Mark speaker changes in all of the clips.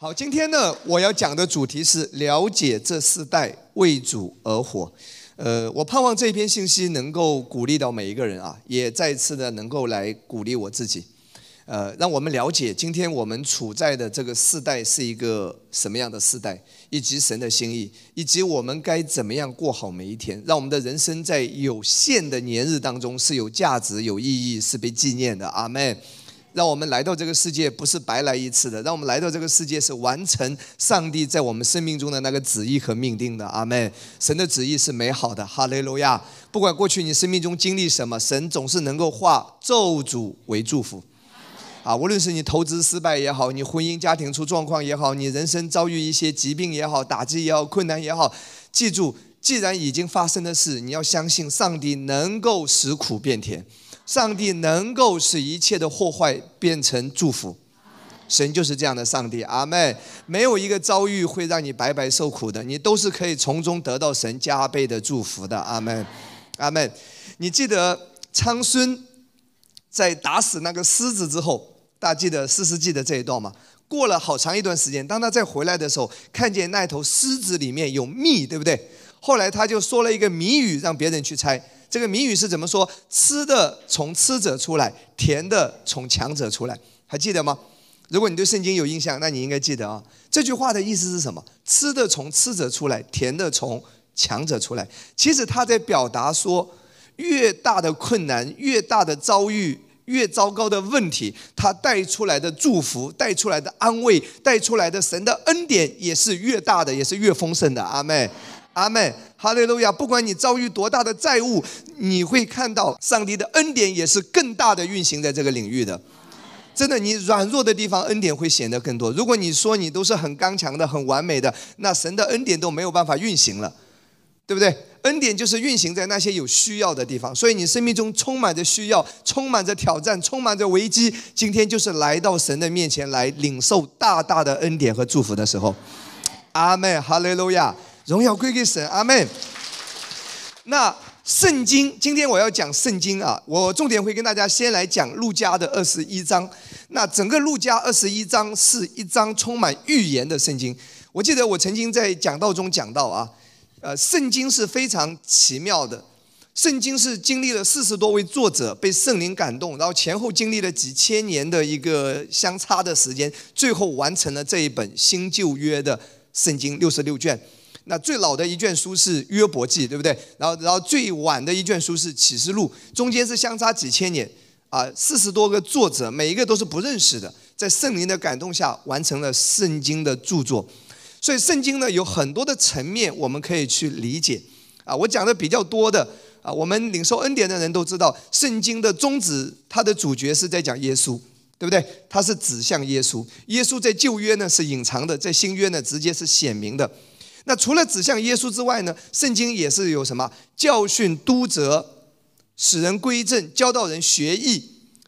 Speaker 1: 好，今天呢，我要讲的主题是了解这四代为主而活。呃，我盼望这一篇信息能够鼓励到每一个人啊，也再次的能够来鼓励我自己。呃，让我们了解今天我们处在的这个世代是一个什么样的世代，以及神的心意，以及我们该怎么样过好每一天，让我们的人生在有限的年日当中是有价值、有意义、是被纪念的。阿门。让我们来到这个世界不是白来一次的，让我们来到这个世界是完成上帝在我们生命中的那个旨意和命定的。阿门。神的旨意是美好的，哈利路亚。不管过去你生命中经历什么，神总是能够化咒诅为祝福。啊，无论是你投资失败也好，你婚姻家庭出状况也好，你人生遭遇一些疾病也好、打击也好、困难也好，记住，既然已经发生的事，你要相信上帝能够使苦变甜，上帝能够使一切的祸害变成祝福。神就是这样的上帝，阿妹，没有一个遭遇会让你白白受苦的，你都是可以从中得到神加倍的祝福的，阿妹，阿妹，你记得昌孙在打死那个狮子之后？大家记得四世纪的这一段吗？过了好长一段时间，当他再回来的时候，看见那头狮子里面有蜜，对不对？后来他就说了一个谜语，让别人去猜。这个谜语是怎么说？吃的从吃者出来，甜的从强者出来，还记得吗？如果你对圣经有印象，那你应该记得啊。这句话的意思是什么？吃的从吃者出来，甜的从强者出来。其实他在表达说，越大的困难，越大的遭遇。越糟糕的问题，他带出来的祝福、带出来的安慰、带出来的神的恩典，也是越大的，也是越丰盛的。阿妹，阿妹，哈利路亚！不管你遭遇多大的债务，你会看到上帝的恩典也是更大的运行在这个领域的。真的，你软弱的地方，恩典会显得更多。如果你说你都是很刚强的、很完美的，那神的恩典都没有办法运行了。对不对？恩典就是运行在那些有需要的地方，所以你生命中充满着需要，充满着挑战，充满着危机。今天就是来到神的面前来领受大大的恩典和祝福的时候。阿门，哈利路亚，荣耀归给神。阿门。那圣经，今天我要讲圣经啊，我重点会跟大家先来讲路加的二十一章。那整个路加二十一章是一章充满预言的圣经。我记得我曾经在讲道中讲到啊。呃，圣经是非常奇妙的。圣经是经历了四十多位作者被圣灵感动，然后前后经历了几千年的一个相差的时间，最后完成了这一本新旧约的圣经六十六卷。那最老的一卷书是约伯记，对不对？然后，然后最晚的一卷书是启示录，中间是相差几千年啊，四十多个作者，每一个都是不认识的，在圣灵的感动下完成了圣经的著作。所以圣经呢有很多的层面，我们可以去理解。啊，我讲的比较多的啊，我们领受恩典的人都知道，圣经的宗旨，它的主角是在讲耶稣，对不对？它是指向耶稣。耶稣在旧约呢是隐藏的，在新约呢直接是显明的。那除了指向耶稣之外呢，圣经也是有什么教训、督责、使人归正、教导人学艺。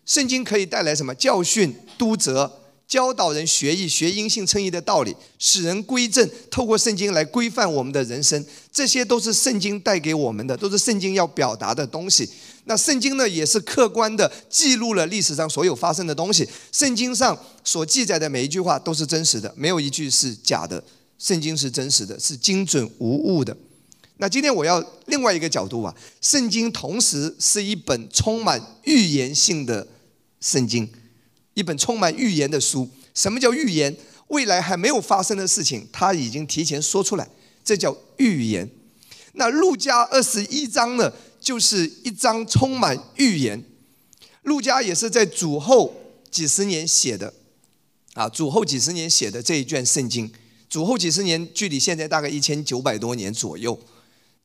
Speaker 1: 圣经可以带来什么教训、督责？教导人学艺，学因信称义的道理，使人归正，透过圣经来规范我们的人生，这些都是圣经带给我们的，都是圣经要表达的东西。那圣经呢，也是客观的记录了历史上所有发生的东西。圣经上所记载的每一句话都是真实的，没有一句是假的。圣经是真实的，是精准无误的。那今天我要另外一个角度啊，圣经同时是一本充满预言性的圣经。一本充满预言的书。什么叫预言？未来还没有发生的事情，他已经提前说出来，这叫预言。那路加二十一章呢，就是一章充满预言。路加也是在主后几十年写的，啊，主后几十年写的这一卷圣经。主后几十年，距离现在大概一千九百多年左右。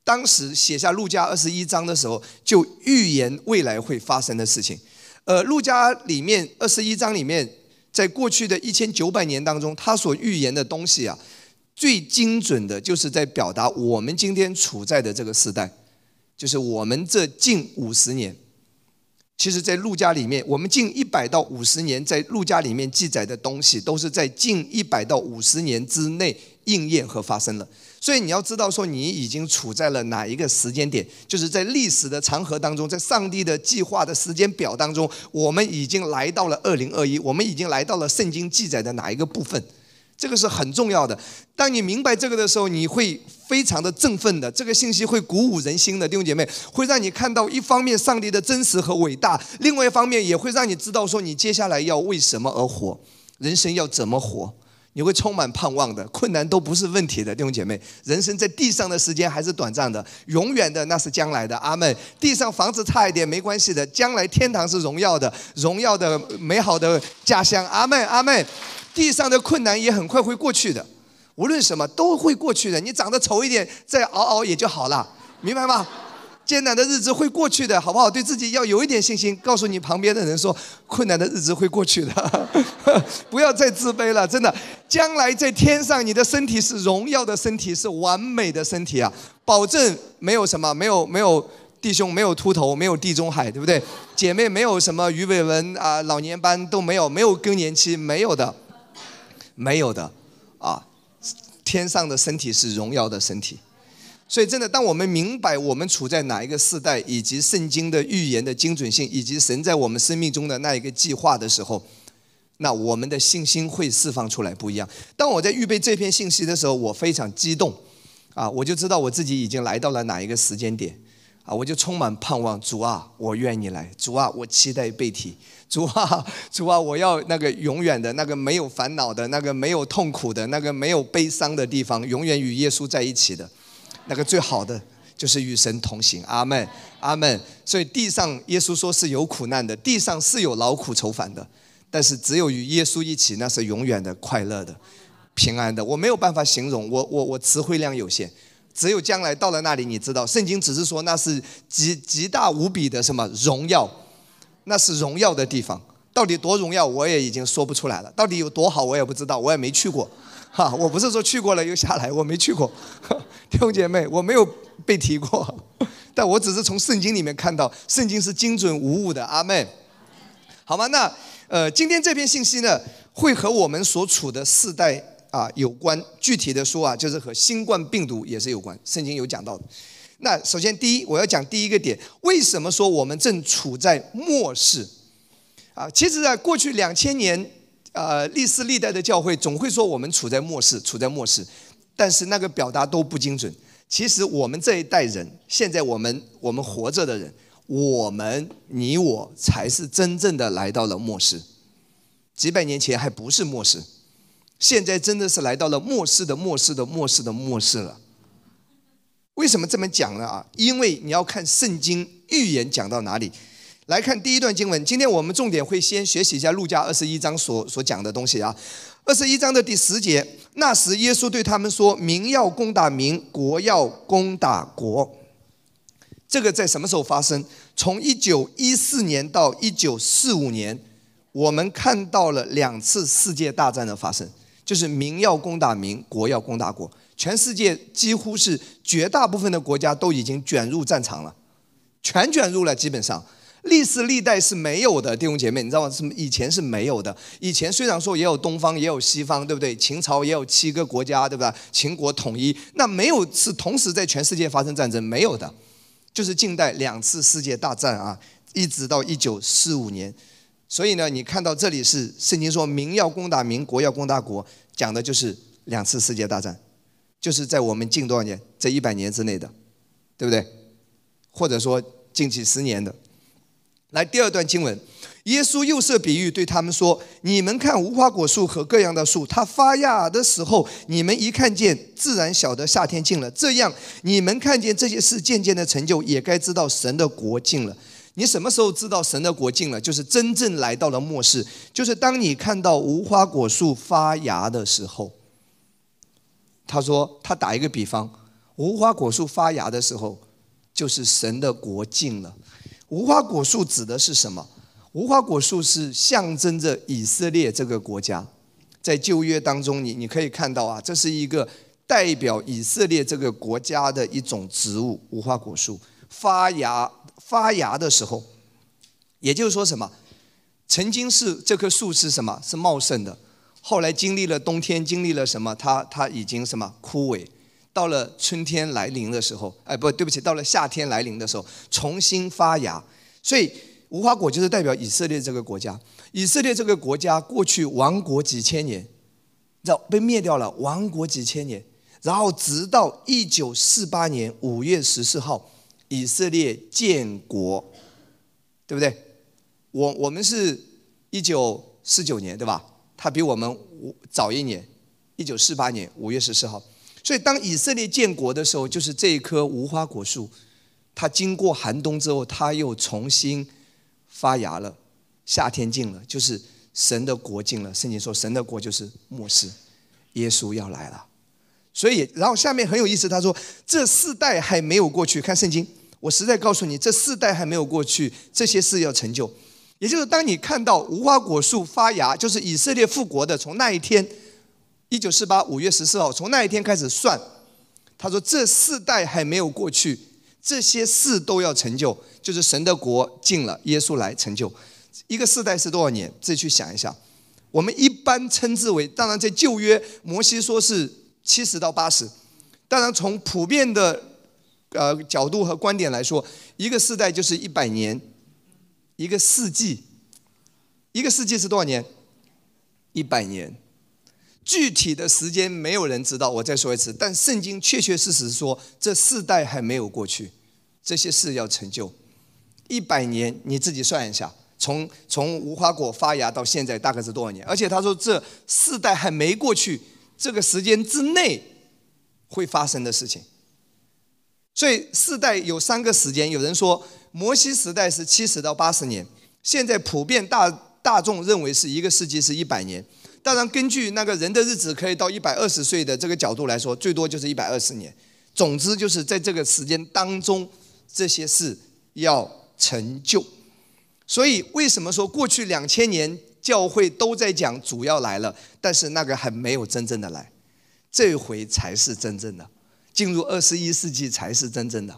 Speaker 1: 当时写下路加二十一章的时候，就预言未来会发生的事情。呃，路加里面二十一章里面，在过去的一千九百年当中，他所预言的东西啊，最精准的就是在表达我们今天处在的这个时代，就是我们这近五十年，其实，在路加里面，我们近一百到五十年，在路加里面记载的东西，都是在近一百到五十年之内应验和发生了。所以你要知道，说你已经处在了哪一个时间点，就是在历史的长河当中，在上帝的计划的时间表当中，我们已经来到了二零二一，我们已经来到了圣经记载的哪一个部分？这个是很重要的。当你明白这个的时候，你会非常的振奋的。这个信息会鼓舞人心的，弟兄姐妹，会让你看到一方面上帝的真实和伟大，另外一方面也会让你知道说你接下来要为什么而活，人生要怎么活。你会充满盼望的，困难都不是问题的，弟兄姐妹。人生在地上的时间还是短暂的，永远的那是将来的。阿门。地上房子差一点没关系的，将来天堂是荣耀的，荣耀的美好的家乡。阿门，阿门。地上的困难也很快会过去的，无论什么都会过去的。你长得丑一点，再熬熬也就好了，明白吗？艰难的日子会过去的，好不好？对自己要有一点信心。告诉你旁边的人说，困难的日子会过去的，不要再自卑了。真的，将来在天上，你的身体是荣耀的身体，是完美的身体啊！保证没有什么，没有没有弟兄，没有秃头，没有地中海，对不对？姐妹没有什么鱼尾纹啊，老年斑都没有，没有更年期，没有的，没有的啊！天上的身体是荣耀的身体。所以，真的，当我们明白我们处在哪一个时代，以及圣经的预言的精准性，以及神在我们生命中的那一个计划的时候，那我们的信心会释放出来不一样。当我在预备这篇信息的时候，我非常激动，啊，我就知道我自己已经来到了哪一个时间点，啊，我就充满盼望。主啊，我愿意来。主啊，我期待被提。主啊，主啊，我要那个永远的那个没有烦恼的那个没有痛苦的那个没有悲伤的地方，永远与耶稣在一起的。那个最好的就是与神同行，阿门，阿门。所以地上耶稣说是有苦难的，地上是有劳苦愁烦的，但是只有与耶稣一起，那是永远的快乐的、平安的。我没有办法形容，我我我词汇量有限，只有将来到了那里，你知道，圣经只是说那是极极大无比的什么荣耀，那是荣耀的地方。到底多荣耀，我也已经说不出来了。到底有多好，我也不知道，我也没去过。哈，我不是说去过了又下来，我没去过，弟兄姐妹，我没有被提过，但我只是从圣经里面看到，圣经是精准无误的，阿妹，好吗？那呃，今天这篇信息呢，会和我们所处的世代啊有关。具体的说啊，就是和新冠病毒也是有关，圣经有讲到的。那首先第一，我要讲第一个点，为什么说我们正处在末世？啊，其实在过去两千年。呃，历世历代的教会总会说我们处在末世，处在末世，但是那个表达都不精准。其实我们这一代人，现在我们我们活着的人，我们你我才是真正的来到了末世。几百年前还不是末世，现在真的是来到了末世的末世的末世的末世了。为什么这么讲呢？啊，因为你要看圣经预言讲到哪里。来看第一段经文，今天我们重点会先学习一下路加二十一章所所讲的东西啊。二十一章的第十节，那时耶稣对他们说：“民要攻打民，国要攻打国。”这个在什么时候发生？从一九一四年到一九四五年，我们看到了两次世界大战的发生，就是民要攻打民，国要攻打国。全世界几乎是绝大部分的国家都已经卷入战场了，全卷入了，基本上。历史历代是没有的，弟兄姐妹，你知道吗？是以前是没有的。以前虽然说也有东方，也有西方，对不对？秦朝也有七个国家，对吧？秦国统一，那没有是同时在全世界发生战争，没有的。就是近代两次世界大战啊，一直到一九四五年。所以呢，你看到这里是圣经说民要攻打民，国要攻打国，讲的就是两次世界大战，就是在我们近多少年，这一百年之内的，对不对？或者说近几十年的。来第二段经文，耶稣又设比喻对他们说：“你们看无花果树和各样的树，它发芽的时候，你们一看见，自然晓得夏天近了。这样，你们看见这些事渐渐的成就，也该知道神的国近了。你什么时候知道神的国近了？就是真正来到了末世，就是当你看到无花果树发芽的时候。”他说：“他打一个比方，无花果树发芽的时候，就是神的国近了。”无花果树指的是什么？无花果树是象征着以色列这个国家，在旧约当中，你你可以看到啊，这是一个代表以色列这个国家的一种植物。无花果树发芽发芽的时候，也就是说什么？曾经是这棵树是什么？是茂盛的，后来经历了冬天，经历了什么？它它已经什么枯萎？到了春天来临的时候，哎，不对不起，到了夏天来临的时候，重新发芽。所以无花果就是代表以色列这个国家。以色列这个国家过去亡国几千年，然后被灭掉了，亡国几千年，然后直到一九四八年五月十四号，以色列建国，对不对？我我们是一九四九年，对吧？他比我们早一年，一九四八年五月十四号。所以当以色列建国的时候，就是这一棵无花果树，它经过寒冬之后，它又重新发芽了。夏天近了，就是神的国近了。圣经说，神的国就是末世，耶稣要来了。所以，然后下面很有意思，他说这四代还没有过去。看圣经，我实在告诉你，这四代还没有过去，这些事要成就。也就是当你看到无花果树发芽，就是以色列复国的，从那一天，一九四八五月十四号，从那一天开始算。他说这四代还没有过去，这些事都要成就，就是神的国进了，耶稣来成就。一个世代是多少年？自己去想一下。我们一般称之为，当然在旧约，摩西说是七十到八十。当然从普遍的呃角度和观点来说，一个世代就是一百年，一个世纪，一个世纪是多少年？一百年。具体的时间没有人知道。我再说一次，但圣经确确实实说，这四代还没有过去，这些事要成就。一百年，你自己算一下。从从无花果发芽到现在大概是多少年？而且他说这四代还没过去，这个时间之内会发生的事情。所以四代有三个时间，有人说摩西时代是七十到八十年，现在普遍大大众认为是一个世纪是一百年。当然，根据那个人的日子可以到一百二十岁的这个角度来说，最多就是一百二十年。总之就是在这个时间当中，这些事要成就。所以，为什么说过去两千年教会都在讲主要来了，但是那个还没有真正的来，这回才是真正的，进入二十一世纪才是真正的。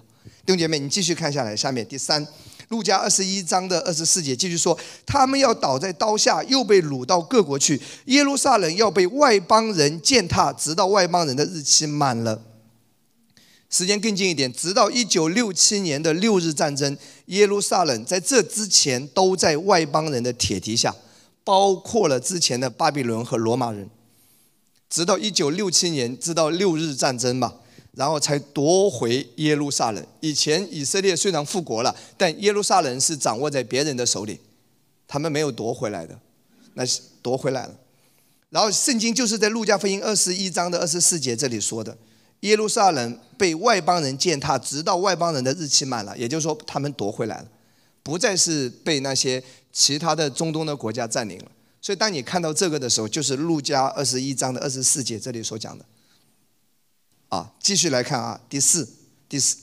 Speaker 1: 弟兄姐妹，你继续看下来，下面第三，路加二十一章的二十四节继续说，他们要倒在刀下，又被掳到各国去，耶路撒冷要被外邦人践踏，直到外邦人的日期满了。时间更近一点，直到一九六七年的六日战争，耶路撒冷在这之前都在外邦人的铁蹄下，包括了之前的巴比伦和罗马人。直到一九六七年，直到六日战争吧，然后才夺回耶路撒冷。以前以色列虽然复国了，但耶路撒冷是掌握在别人的手里，他们没有夺回来的，那是夺回来了。然后圣经就是在路加福音二十一章的二十四节这里说的。耶路撒冷被外邦人践踏，直到外邦人的日期满了，也就是说，他们夺回来了，不再是被那些其他的中东的国家占领了。所以，当你看到这个的时候，就是路加二十一章的二十四节这里所讲的。啊，继续来看啊，第四、第四、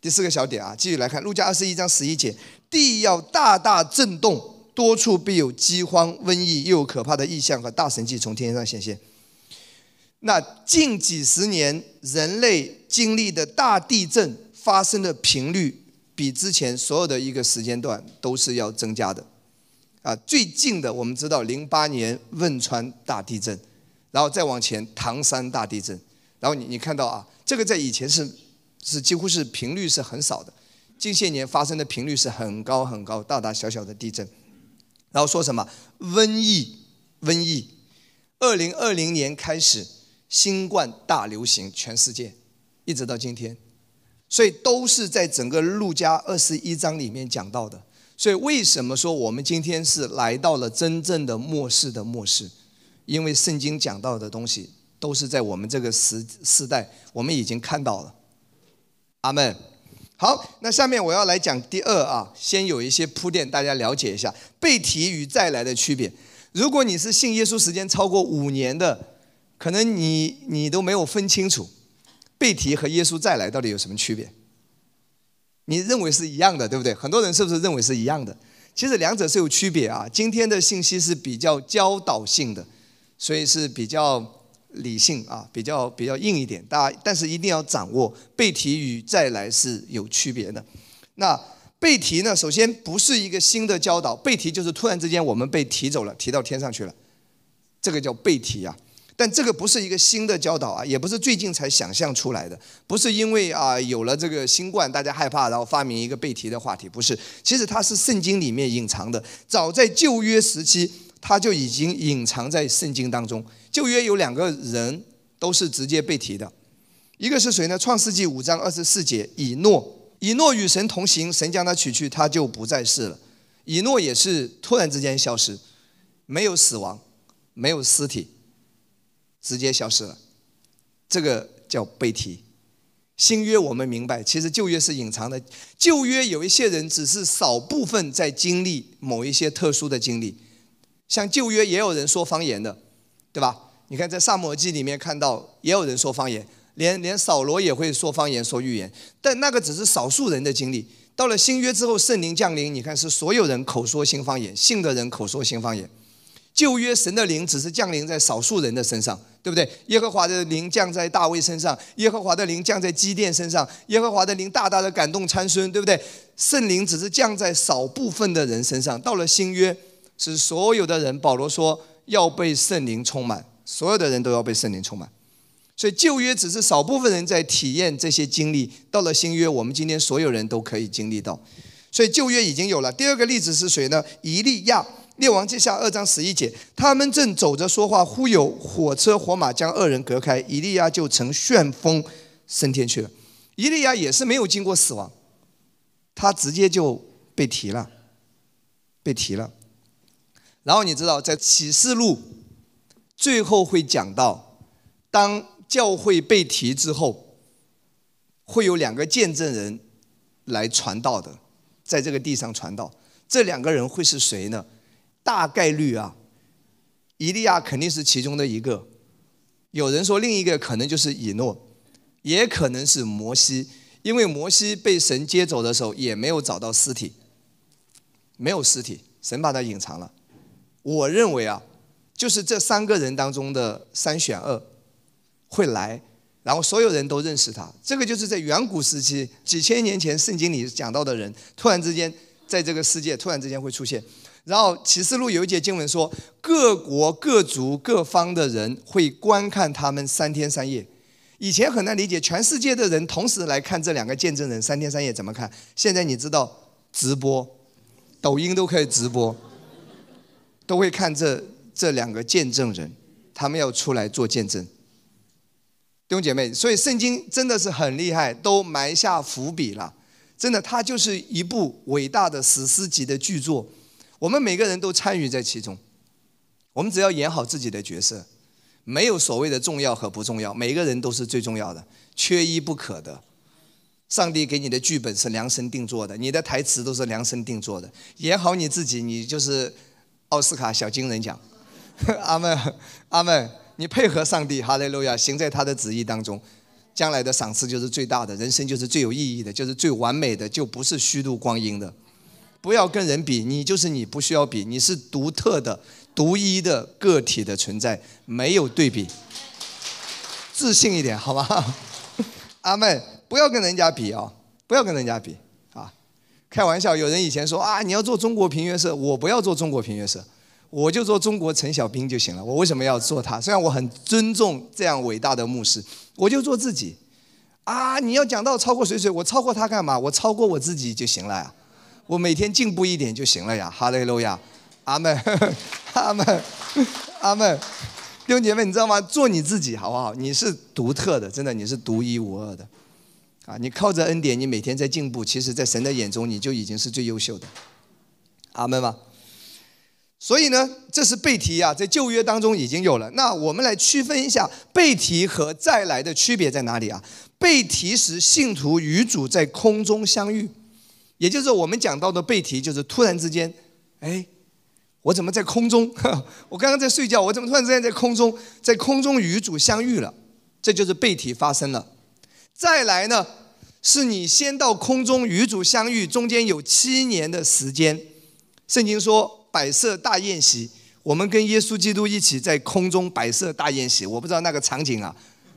Speaker 1: 第四个小点啊，继续来看路加二十一章十一节，地要大大震动，多处必有饥荒、瘟疫，又有可怕的异象和大神迹从天上显现。那近几十年人类经历的大地震发生的频率，比之前所有的一个时间段都是要增加的。啊，最近的我们知道零八年汶川大地震，然后再往前唐山大地震，然后你你看到啊，这个在以前是是几乎是频率是很少的，近些年发生的频率是很高很高，大大小小的地震。然后说什么瘟疫？瘟疫，二零二零年开始。新冠大流行，全世界一直到今天，所以都是在整个路加二十一章里面讲到的。所以为什么说我们今天是来到了真正的末世的末世？因为圣经讲到的东西都是在我们这个时时代，我们已经看到了。阿门。好，那下面我要来讲第二啊，先有一些铺垫，大家了解一下被提与再来的区别。如果你是信耶稣时间超过五年的。可能你你都没有分清楚，被提和耶稣再来到底有什么区别？你认为是一样的，对不对？很多人是不是认为是一样的？其实两者是有区别啊。今天的信息是比较教导性的，所以是比较理性啊，比较比较硬一点。大家但是一定要掌握背题与再来是有区别的。那背题呢，首先不是一个新的教导，背题就是突然之间我们被提走了，提到天上去了，这个叫背题啊。但这个不是一个新的教导啊，也不是最近才想象出来的，不是因为啊有了这个新冠大家害怕，然后发明一个背题的话题，不是，其实它是圣经里面隐藏的，早在旧约时期，他就已经隐藏在圣经当中。旧约有两个人都是直接被提的，一个是谁呢？创世纪五章二十四节，以诺。以诺与神同行，神将他取去，他就不再世了。以诺也是突然之间消失，没有死亡，没有尸体，直接消失了。这个叫被提。新约我们明白，其实旧约是隐藏的。旧约有一些人只是少部分在经历某一些特殊的经历，像旧约也有人说方言的，对吧？你看在萨摩记里面看到也有人说方言。连连扫罗也会说方言、说预言，但那个只是少数人的经历。到了新约之后，圣灵降临，你看是所有人口说新方言，信的人口说新方言。旧约神的灵只是降临在少数人的身上，对不对？耶和华的灵降在大卫身上，耶和华的灵降在基甸身上，耶和华的灵大大的感动参孙，对不对？圣灵只是降在少部分的人身上。到了新约，是所有的人。保罗说要被圣灵充满，所有的人都要被圣灵充满。所以旧约只是少部分人在体验这些经历，到了新约，我们今天所有人都可以经历到。所以旧约已经有了。第二个例子是谁呢？以利亚，列王记下二章十一节，他们正走着说话，忽有火车火马将二人隔开，以利亚就乘旋风升天去了。以利亚也是没有经过死亡，他直接就被提了，被提了。然后你知道，在启示录最后会讲到，当。教会被提之后，会有两个见证人来传道的，在这个地上传道。这两个人会是谁呢？大概率啊，以利亚肯定是其中的一个。有人说另一个可能就是以诺，也可能是摩西，因为摩西被神接走的时候也没有找到尸体，没有尸体，神把他隐藏了。我认为啊，就是这三个人当中的三选二。会来，然后所有人都认识他。这个就是在远古时期，几千年前圣经里讲到的人，突然之间在这个世界突然之间会出现。然后启示录有一节经文说，各国各族各方的人会观看他们三天三夜。以前很难理解，全世界的人同时来看这两个见证人三天三夜怎么看？现在你知道直播，抖音都可以直播，都会看这这两个见证人，他们要出来做见证。弟兄姐妹，所以圣经真的是很厉害，都埋下伏笔了。真的，它就是一部伟大的史诗级的巨作。我们每个人都参与在其中，我们只要演好自己的角色，没有所谓的重要和不重要，每个人都是最重要的，缺一不可的。上帝给你的剧本是量身定做的，你的台词都是量身定做的。演好你自己，你就是奥斯卡小金人奖。阿门，阿门。你配合上帝，哈利路亚，行在他的旨意当中，将来的赏赐就是最大的，人生就是最有意义的，就是最完美的，就不是虚度光阴的。不要跟人比，你就是你，不需要比，你是独特的、独一的个体的存在，没有对比。自信一点，好吗？阿妹，不要跟人家比啊，不要跟人家比！开玩笑，有人以前说啊，你要做中国平乐社，我不要做中国平乐社。我就做中国陈小兵就行了。我为什么要做他？虽然我很尊重这样伟大的牧师，我就做自己。啊，你要讲到超过谁谁，我超过他干嘛？我超过我自己就行了呀。我每天进步一点就行了呀。哈利路亚，阿门，阿门，阿门。弟姐妹，你知道吗？做你自己好不好？你是独特的，真的，你是独一无二的。啊，你靠着恩典，你每天在进步。其实，在神的眼中，你就已经是最优秀的。阿门吗？所以呢，这是背题啊，在旧约当中已经有了。那我们来区分一下背题和再来的区别在哪里啊？背题时，信徒与主在空中相遇，也就是我们讲到的背题，就是突然之间，哎，我怎么在空中？我刚刚在睡觉，我怎么突然之间在空中，在空中与主相遇了？这就是背题发生了。再来呢，是你先到空中与主相遇，中间有七年的时间，圣经说。摆设大宴席，我们跟耶稣基督一起在空中摆设大宴席。我不知道那个场景啊，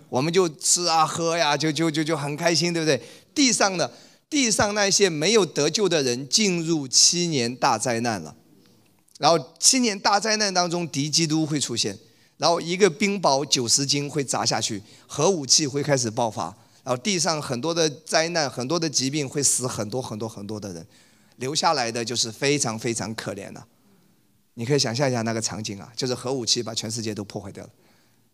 Speaker 1: 我们就吃啊喝呀，就就就就很开心，对不对？地上的地上那些没有得救的人进入七年大灾难了，然后七年大灾难当中敌基督会出现，然后一个冰雹九十斤会砸下去，核武器会开始爆发，然后地上很多的灾难，很多的疾病会死很多很多很多的人，留下来的就是非常非常可怜的。你可以想象一下那个场景啊，就是核武器把全世界都破坏掉了，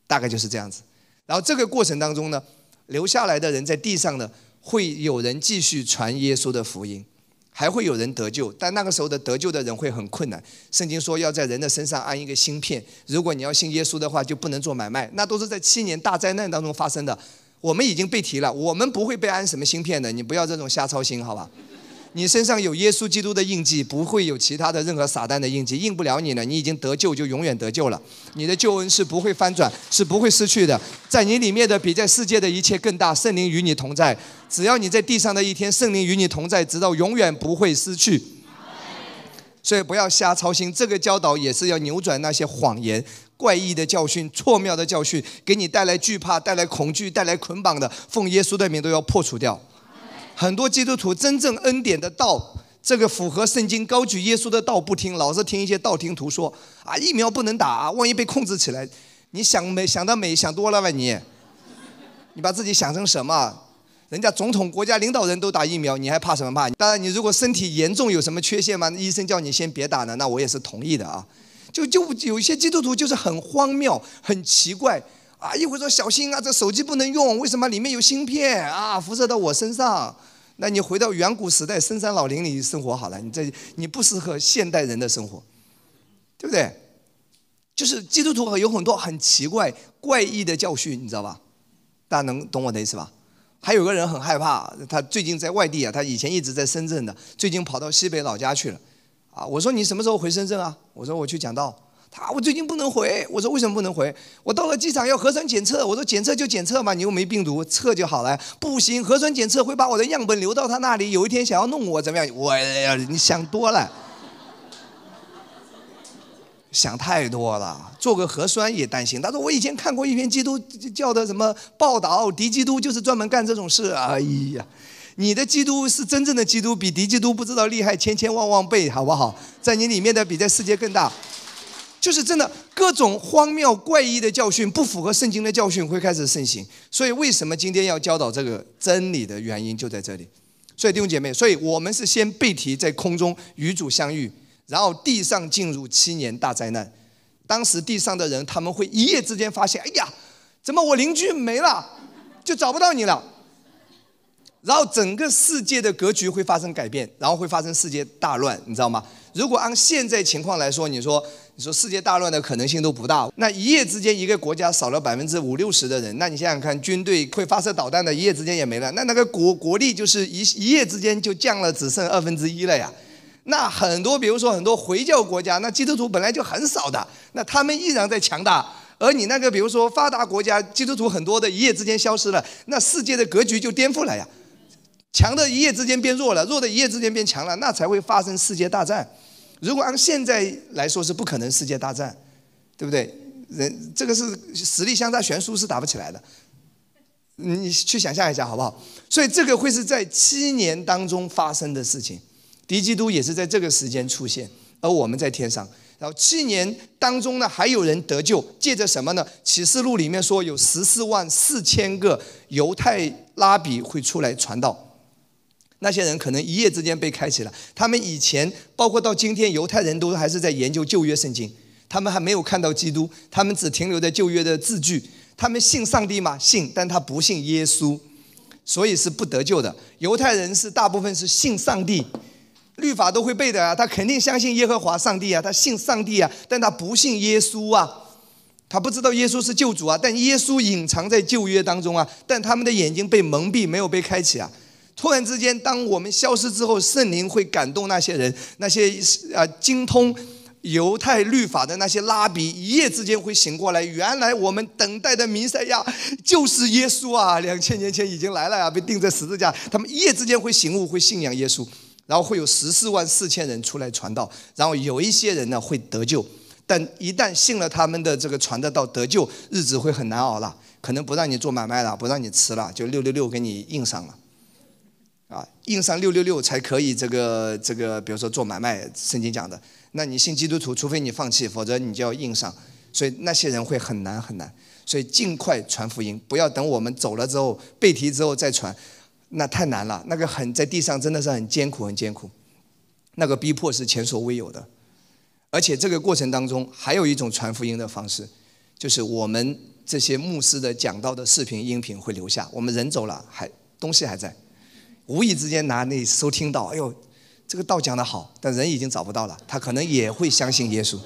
Speaker 1: 大概就是这样子。然后这个过程当中呢，留下来的人在地上呢，会有人继续传耶稣的福音，还会有人得救。但那个时候的得救的人会很困难。圣经说要在人的身上安一个芯片，如果你要信耶稣的话，就不能做买卖。那都是在七年大灾难当中发生的。我们已经被提了，我们不会被安什么芯片的，你不要这种瞎操心，好吧？你身上有耶稣基督的印记，不会有其他的任何撒旦的印记，印不了你了。你已经得救，就永远得救了。你的救恩是不会翻转，是不会失去的。在你里面的比在世界的一切更大。圣灵与你同在，只要你在地上的一天，圣灵与你同在，直到永远不会失去。所以不要瞎操心，这个教导也是要扭转那些谎言、怪异的教训、错谬的教训，给你带来惧怕、带来恐惧、带来捆绑的，奉耶稣的名都要破除掉。很多基督徒真正恩典的道，这个符合圣经高举耶稣的道不听，老是听一些道听途说啊，疫苗不能打啊，万一被控制起来，你想美想得美想多了吧你？你把自己想成什么？人家总统、国家领导人都打疫苗，你还怕什么怕？当然，你如果身体严重有什么缺陷吗？医生叫你先别打呢，那我也是同意的啊。就就有一些基督徒就是很荒谬、很奇怪。啊！一会说小心啊，这手机不能用，为什么里面有芯片啊？辐射到我身上，那你回到远古时代深山老林里生活好了。你这你不适合现代人的生活，对不对？就是基督徒有很多很奇怪、怪异的教训，你知道吧？大家能懂我的意思吧？还有个人很害怕，他最近在外地啊，他以前一直在深圳的，最近跑到西北老家去了。啊，我说你什么时候回深圳啊？我说我去讲道。他我最近不能回，我说为什么不能回？我到了机场要核酸检测，我说检测就检测嘛，你又没病毒，测就好了。不行，核酸检测会把我的样本留到他那里，有一天想要弄我怎么样？我呀，你想多了，想太多了。做个核酸也担心。他说我以前看过一篇基督教的什么报道，敌基督就是专门干这种事。哎呀，你的基督是真正的基督，比敌基督不知道厉害千千万万倍，好不好？在你里面的比在世界更大。就是真的，各种荒谬怪异的教训，不符合圣经的教训会开始盛行。所以，为什么今天要教导这个真理的原因就在这里。所以弟兄姐妹，所以我们是先被提在空中与主相遇，然后地上进入七年大灾难。当时地上的人他们会一夜之间发现，哎呀，怎么我邻居没了，就找不到你了。然后整个世界的格局会发生改变，然后会发生世界大乱，你知道吗？如果按现在情况来说，你说。你说世界大乱的可能性都不大，那一夜之间一个国家少了百分之五六十的人，那你想想看，军队会发射导弹的，一夜之间也没了，那那个国国力就是一一夜之间就降了，只剩二分之一了呀。那很多，比如说很多回教国家，那基督徒本来就很少的，那他们依然在强大，而你那个比如说发达国家，基督徒很多的，一夜之间消失了，那世界的格局就颠覆了呀。强的一夜之间变弱了，弱的一夜之间变强了，那才会发生世界大战。如果按现在来说是不可能世界大战，对不对？人这个是实力相差悬殊，是打不起来的。你去想象一下好不好？所以这个会是在七年当中发生的事情。敌基督也是在这个时间出现，而我们在天上。然后七年当中呢，还有人得救，借着什么呢？启示录里面说有十四万四千个犹太拉比会出来传道。那些人可能一夜之间被开启了。他们以前，包括到今天，犹太人都还是在研究旧约圣经，他们还没有看到基督，他们只停留在旧约的字句。他们信上帝吗？信，但他不信耶稣，所以是不得救的。犹太人是大部分是信上帝，律法都会背的啊，他肯定相信耶和华上帝啊，他信上帝啊，但他不信耶稣啊，他不知道耶稣是救主啊，但耶稣隐藏在旧约当中啊，但他们的眼睛被蒙蔽，没有被开启啊。突然之间，当我们消失之后，圣灵会感动那些人，那些啊精通犹太律法的那些拉比，一夜之间会醒过来。原来我们等待的弥赛亚就是耶稣啊！两千年前已经来了啊，被钉在十字架。他们一夜之间会醒悟，会信仰耶稣，然后会有十四万四千人出来传道，然后有一些人呢会得救，但一旦信了他们的这个传的道得救，日子会很难熬了，可能不让你做买卖了，不让你吃了，就六六六给你印上了。啊，印上六六六才可以，这个这个，比如说做买卖，圣经讲的。那你信基督徒，除非你放弃，否则你就要印上。所以那些人会很难很难。所以尽快传福音，不要等我们走了之后背题之后再传，那太难了。那个很在地上真的是很艰苦很艰苦，那个逼迫是前所未有的。而且这个过程当中还有一种传福音的方式，就是我们这些牧师的讲道的视频、音频会留下。我们人走了，还东西还在，无意之间拿那收听到，哎呦，这个道讲得好，但人已经找不到了，他可能也会相信耶稣。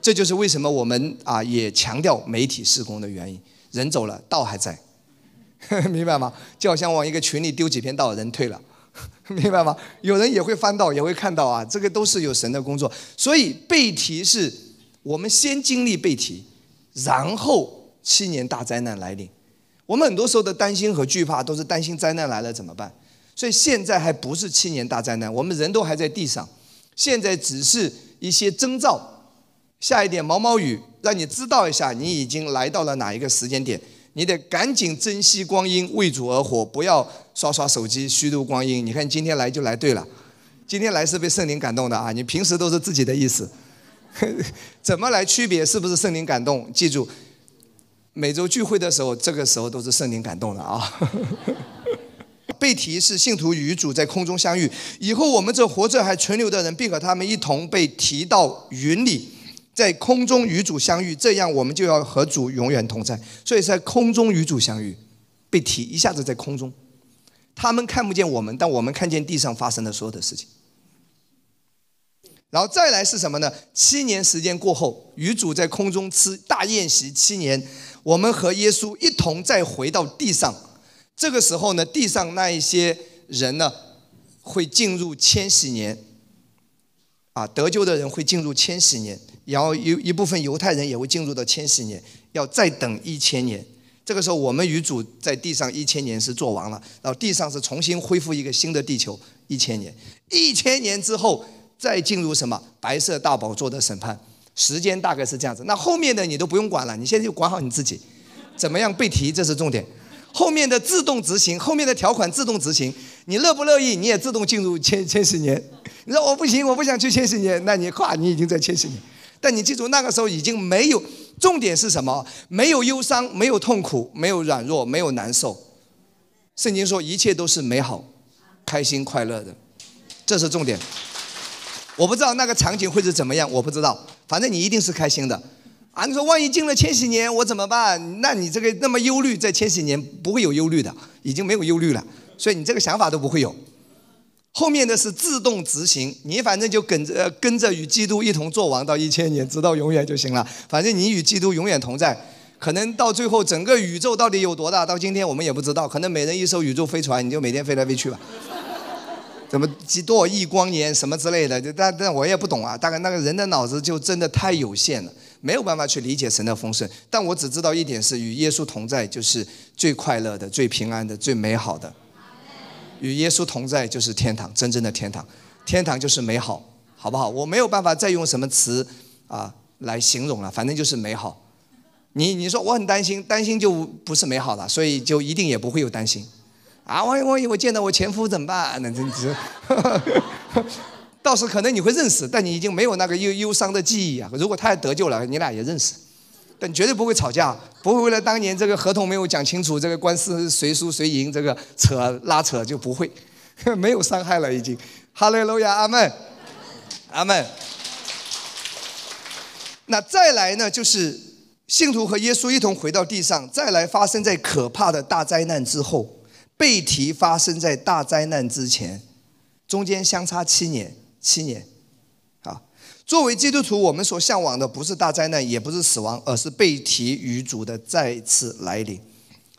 Speaker 1: 这就是为什么我们啊也强调媒体施工的原因。人走了，道还在，明白吗？就好像往一个群里丢几篇道，人退了。明白吗？有人也会翻到，也会看到啊，这个都是有神的工作。所以背题是我们先经历背题，然后七年大灾难来临。我们很多时候的担心和惧怕，都是担心灾难来了怎么办。所以现在还不是七年大灾难，我们人都还在地上，现在只是一些征兆，下一点毛毛雨，让你知道一下，你已经来到了哪一个时间点。你得赶紧珍惜光阴，为主而活，不要刷刷手机虚度光阴。你看今天来就来对了，今天来是被圣灵感动的啊！你平时都是自己的意思，怎么来区别是不是圣灵感动？记住，每周聚会的时候，这个时候都是圣灵感动的啊。背题是信徒与主在空中相遇，以后我们这活着还存留的人，并和他们一同被提到云里。在空中与主相遇，这样我们就要和主永远同在。所以在空中与主相遇，被提一下子在空中，他们看不见我们，但我们看见地上发生的所有的事情。然后再来是什么呢？七年时间过后，与主在空中吃大宴席七年，我们和耶稣一同再回到地上。这个时候呢，地上那一些人呢，会进入千禧年。啊，得救的人会进入千禧年。然后有一部分犹太人也会进入到千禧年，要再等一千年。这个时候，我们与主在地上一千年是做完了，然后地上是重新恢复一个新的地球一千年。一千年之后再进入什么白色大宝座的审判，时间大概是这样子。那后面的你都不用管了，你现在就管好你自己，怎么样被提这是重点。后面的自动执行，后面的条款自动执行，你乐不乐意你也自动进入千千禧年。你说我不行，我不想去千禧年，那你跨，你已经在千禧年。但你记住，那个时候已经没有重点是什么？没有忧伤，没有痛苦，没有软弱，没有难受。圣经说一切都是美好、开心、快乐的，这是重点。我不知道那个场景会是怎么样，我不知道。反正你一定是开心的啊！你说万一进了千禧年，我怎么办？那你这个那么忧虑，在千禧年不会有忧虑的，已经没有忧虑了，所以你这个想法都不会有。后面的是自动执行，你反正就跟着跟着与基督一同做王到一千年，直到永远就行了。反正你与基督永远同在。可能到最后整个宇宙到底有多大，到今天我们也不知道。可能每人一艘宇宙飞船，你就每天飞来飞去吧。怎么几多少亿光年什么之类的，但但我也不懂啊。大概那个人的脑子就真的太有限了，没有办法去理解神的丰盛。但我只知道一点是，与耶稣同在就是最快乐的、最平安的、最美好的。与耶稣同在就是天堂，真正的天堂，天堂就是美好，好不好？我没有办法再用什么词啊来形容了，反正就是美好。你你说我很担心，担心就不是美好了，所以就一定也不会有担心。啊，万一万一我见到我前夫怎么办？那真是，到时可能你会认识，但你已经没有那个忧忧伤的记忆啊。如果他也得救了，你俩也认识。但绝对不会吵架，不会为了当年这个合同没有讲清楚，这个官司谁输谁赢，这个扯拉扯就不会，没有伤害了已经。哈利路亚，阿门，阿门。那再来呢，就是信徒和耶稣一同回到地上，再来发生在可怕的大灾难之后，被提发生在大灾难之前，中间相差七年，七年。啊作为基督徒，我们所向往的不是大灾难，也不是死亡，而是被提与主的再次来临。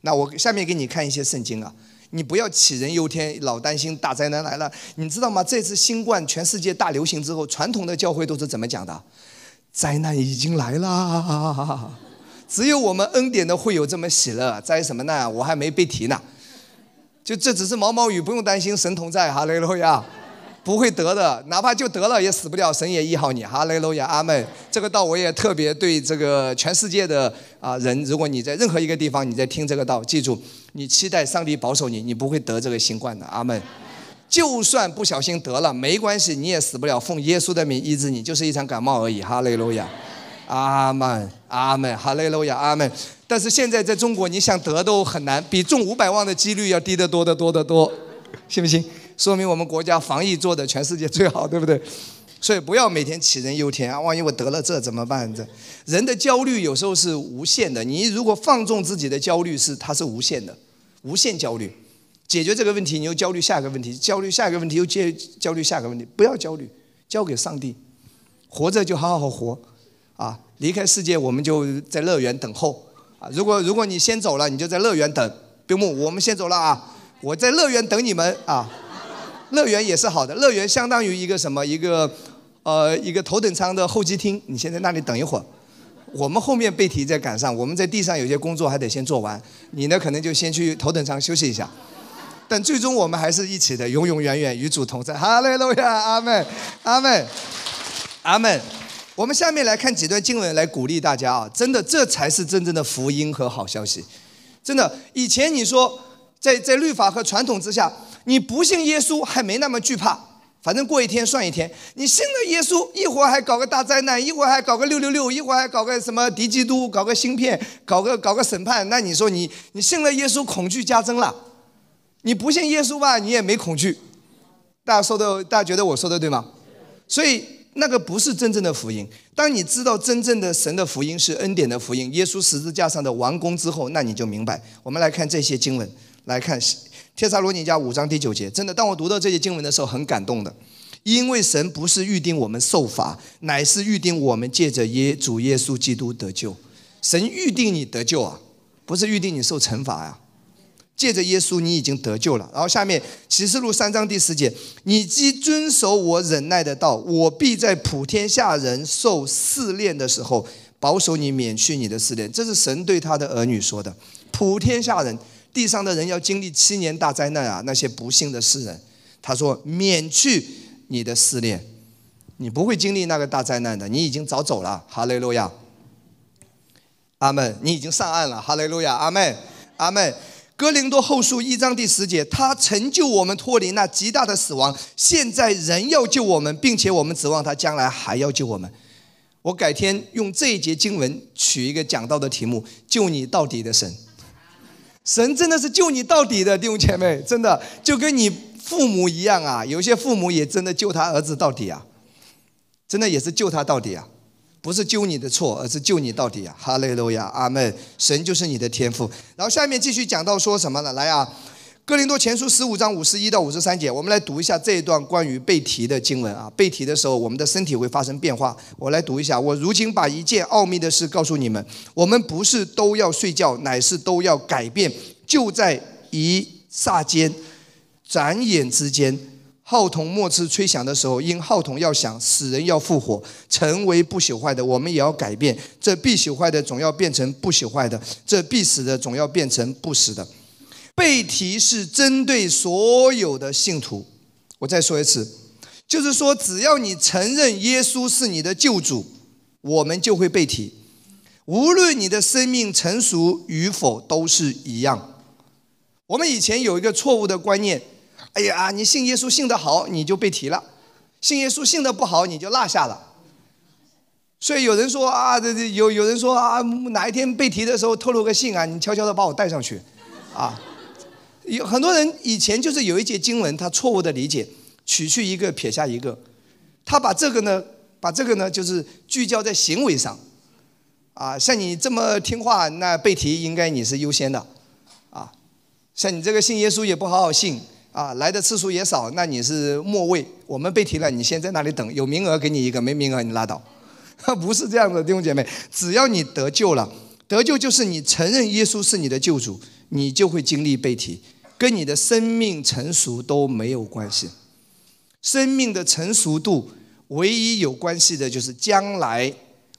Speaker 1: 那我下面给你看一些圣经啊，你不要杞人忧天，老担心大灾难来了。你知道吗？这次新冠全世界大流行之后，传统的教会都是怎么讲的？灾难已经来了，只有我们恩典的会有这么喜乐。灾什么难？我还没被提呢。就这只是毛毛雨，不用担心，神同在，哈利路亚。不会得的，哪怕就得了也死不掉，神也医好你。哈雷路亚，阿门。这个道我也特别对这个全世界的啊人，如果你在任何一个地方你在听这个道，记住，你期待上帝保守你，你不会得这个新冠的。阿门。就算不小心得了，没关系，你也死不了。奉耶稣的名医治你，就是一场感冒而已。哈雷路亚，阿门，阿门。哈雷路亚，阿门。但是现在在中国，你想得都很难，比中五百万的几率要低得多得多得多，信不信？说明我们国家防疫做的全世界最好，对不对？所以不要每天杞人忧天啊！万一我得了这怎么办？这人的焦虑有时候是无限的。你如果放纵自己的焦虑，是它是无限的，无限焦虑。解决这个问题，你又焦虑下一个问题，焦虑下一个问题又接焦虑下一个问题。不要焦虑，交给上帝，活着就好好活啊！离开世界，我们就在乐园等候啊！如果如果你先走了，你就在乐园等。边牧，我们先走了啊！我在乐园等你们啊！乐园也是好的，乐园相当于一个什么？一个，呃，一个头等舱的候机厅。你先在那里等一会儿，我们后面背题再赶上。我们在地上有些工作还得先做完，你呢可能就先去头等舱休息一下。但最终我们还是一起的，永永远远与主同在。哈利路亚，阿门，阿门，阿门。我们下面来看几段经文来鼓励大家啊！真的，这才是真正的福音和好消息。真的，以前你说在在律法和传统之下。你不信耶稣还没那么惧怕，反正过一天算一天。你信了耶稣，一会儿还搞个大灾难，一会儿还搞个六六六，一会儿还搞个什么敌基督，搞个芯片，搞个搞个审判。那你说你你信了耶稣，恐惧加增了。你不信耶稣吧，你也没恐惧。大家说的，大家觉得我说的对吗？所以那个不是真正的福音。当你知道真正的神的福音是恩典的福音，耶稣十字架上的完工之后，那你就明白。我们来看这些经文，来看。帖撒罗尼迦五章第九节，真的，当我读到这些经文的时候，很感动的，因为神不是预定我们受罚，乃是预定我们借着耶主耶稣基督得救。神预定你得救啊，不是预定你受惩罚呀。借着耶稣，你已经得救了。然后下面启示录三章第十节，你既遵守我忍耐的道，我必在普天下人受试炼的时候，保守你免去你的试炼。这是神对他的儿女说的，普天下人。地上的人要经历七年大灾难啊！那些不幸的世人，他说免去你的试炼，你不会经历那个大灾难的，你已经早走了。哈利路亚，阿门！你已经上岸了。哈利路亚，阿门，阿门。哥林多后书一章第十节，他成就我们脱离那极大的死亡，现在人要救我们，并且我们指望他将来还要救我们。我改天用这一节经文取一个讲道的题目：救你到底的神。神真的是救你到底的弟兄姐妹，真的就跟你父母一样啊！有些父母也真的救他儿子到底啊，真的也是救他到底啊，不是救你的错，而是救你到底啊！哈利路亚，阿门！神就是你的天赋。然后下面继续讲到说什么呢？来啊！哥林多前书十五章五十一到五十三节，我们来读一下这一段关于背题的经文啊。背题的时候，我们的身体会发生变化。我来读一下。我如今把一件奥秘的事告诉你们：我们不是都要睡觉，乃是都要改变。就在一霎间、转眼之间，号筒末次吹响的时候，因号筒要响，死人要复活，成为不朽坏的，我们也要改变。这必朽坏的总要变成不朽坏的，这必死的总要变成不死的。背题是针对所有的信徒，我再说一次，就是说，只要你承认耶稣是你的救主，我们就会背题，无论你的生命成熟与否，都是一样。我们以前有一个错误的观念，哎呀，你信耶稣信得好，你就背题了；信耶稣信得不好，你就落下了。所以有人说啊，这这有有人说啊，哪一天背题的时候透露个信啊，你悄悄的把我带上去，啊。有很多人以前就是有一节经文，他错误的理解，取去一个撇下一个，他把这个呢，把这个呢，就是聚焦在行为上，啊，像你这么听话，那背题应该你是优先的，啊，像你这个信耶稣也不好好信，啊，来的次数也少，那你是末位。我们背题了，你先在那里等，有名额给你一个，没名额你拉倒，不是这样的，弟兄姐妹，只要你得救了，得救就是你承认耶稣是你的救主，你就会经历背题。跟你的生命成熟都没有关系，生命的成熟度唯一有关系的就是将来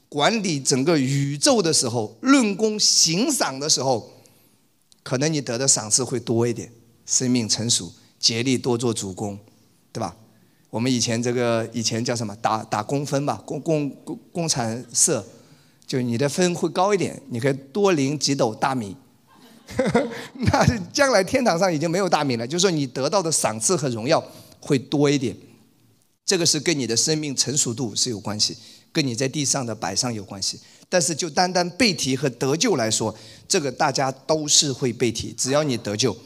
Speaker 1: 管理整个宇宙的时候，论功行赏的时候，可能你得的赏赐会多一点。生命成熟，竭力多做主公，对吧？我们以前这个以前叫什么打打工分吧，工工工工产社，就你的分会高一点，你可以多领几斗大米。那将来天堂上已经没有大名了，就是说你得到的赏赐和荣耀会多一点，这个是跟你的生命成熟度是有关系，跟你在地上的摆上有关系。但是就单单背题和得救来说，这个大家都是会背题，只要你得救，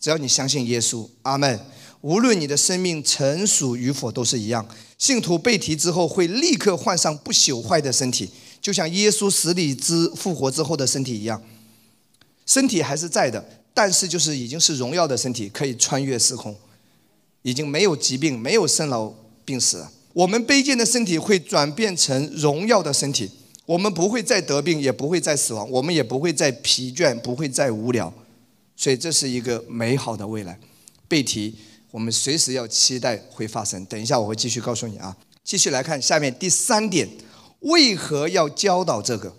Speaker 1: 只要你相信耶稣，阿门。无论你的生命成熟与否，都是一样。信徒被提之后，会立刻换上不朽坏的身体，就像耶稣死里之复活之后的身体一样。身体还是在的，但是就是已经是荣耀的身体，可以穿越时空，已经没有疾病，没有生老病死。我们卑贱的身体会转变成荣耀的身体，我们不会再得病，也不会再死亡，我们也不会再疲倦，不会再无聊。所以这是一个美好的未来。背题，我们随时要期待会发生。等一下我会继续告诉你啊。继续来看下面第三点，为何要教导这个？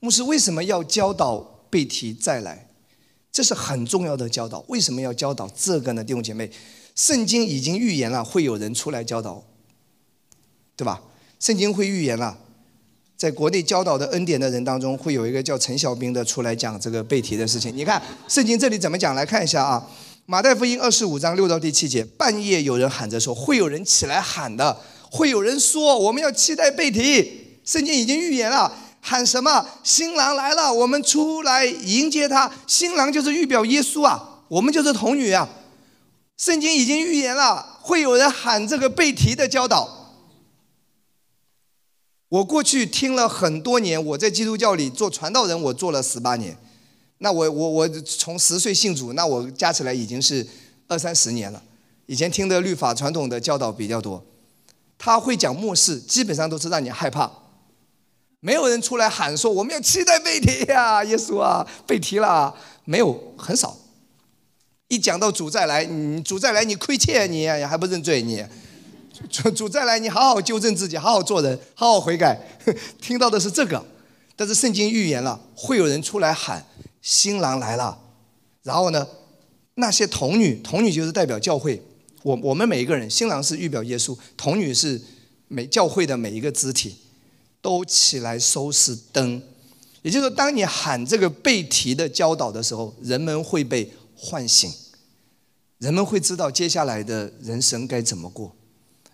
Speaker 1: 牧师为什么要教导？被提再来，这是很重要的教导。为什么要教导这个呢？弟兄姐妹，圣经已经预言了会有人出来教导，对吧？圣经会预言了，在国内教导的恩典的人当中，会有一个叫陈小兵的出来讲这个背题的事情。你看圣经这里怎么讲？来看一下啊，《马太福音》二十五章六到第七节，半夜有人喊着说，会有人起来喊的，会有人说我们要期待背题。圣经已经预言了。喊什么？新郎来了，我们出来迎接他。新郎就是预表耶稣啊，我们就是童女啊。圣经已经预言了，会有人喊这个被提的教导。我过去听了很多年，我在基督教里做传道人，我做了十八年。那我我我从十岁信主，那我加起来已经是二三十年了。以前听的律法传统的教导比较多，他会讲末世，基本上都是让你害怕。没有人出来喊说我们要期待被提呀，耶稣啊，被提了，没有很少。一讲到主再来，你主再来你亏欠你还不认罪你，主主再来你好好纠正自己，好好做人，好好悔改。听到的是这个，但是圣经预言了会有人出来喊新郎来了，然后呢，那些童女，童女就是代表教会，我我们每一个人，新郎是预表耶稣，童女是每教会的每一个肢体。都起来收拾灯，也就是说，当你喊这个被提的教导的时候，人们会被唤醒，人们会知道接下来的人生该怎么过，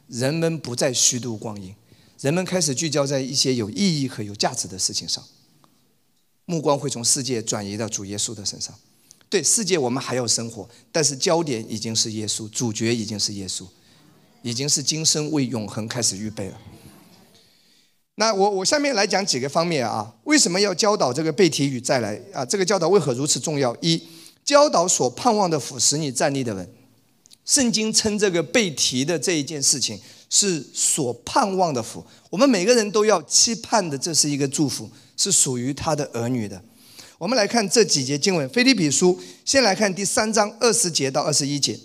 Speaker 1: 人们不再虚度光阴，人们开始聚焦在一些有意义和有价值的事情上，目光会从世界转移到主耶稣的身上。对世界，我们还要生活，但是焦点已经是耶稣，主角已经是耶稣，已经是今生为永恒开始预备了。那我我下面来讲几个方面啊，为什么要教导这个被提与再来啊？这个教导为何如此重要？一，教导所盼望的福使你站立的稳。圣经称这个被提的这一件事情是所盼望的福，我们每个人都要期盼的，这是一个祝福，是属于他的儿女的。我们来看这几节经文，《腓立比书》，先来看第三章二十节到二十一节。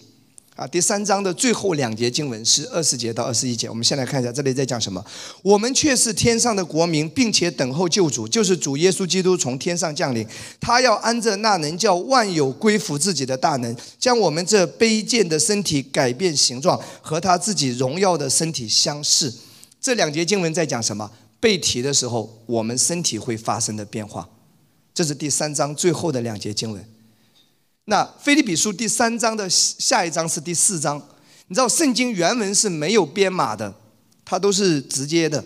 Speaker 1: 啊，第三章的最后两节经文是二十节到二十一节。我们先来看一下，这里在讲什么？我们却是天上的国民，并且等候救主，就是主耶稣基督从天上降临。他要安着那能叫万有归服自己的大能，将我们这卑贱的身体改变形状，和他自己荣耀的身体相似。这两节经文在讲什么？被提的时候，我们身体会发生的变化。这是第三章最后的两节经文。那《菲利比书》第三章的下一章是第四章，你知道圣经原文是没有编码的，它都是直接的，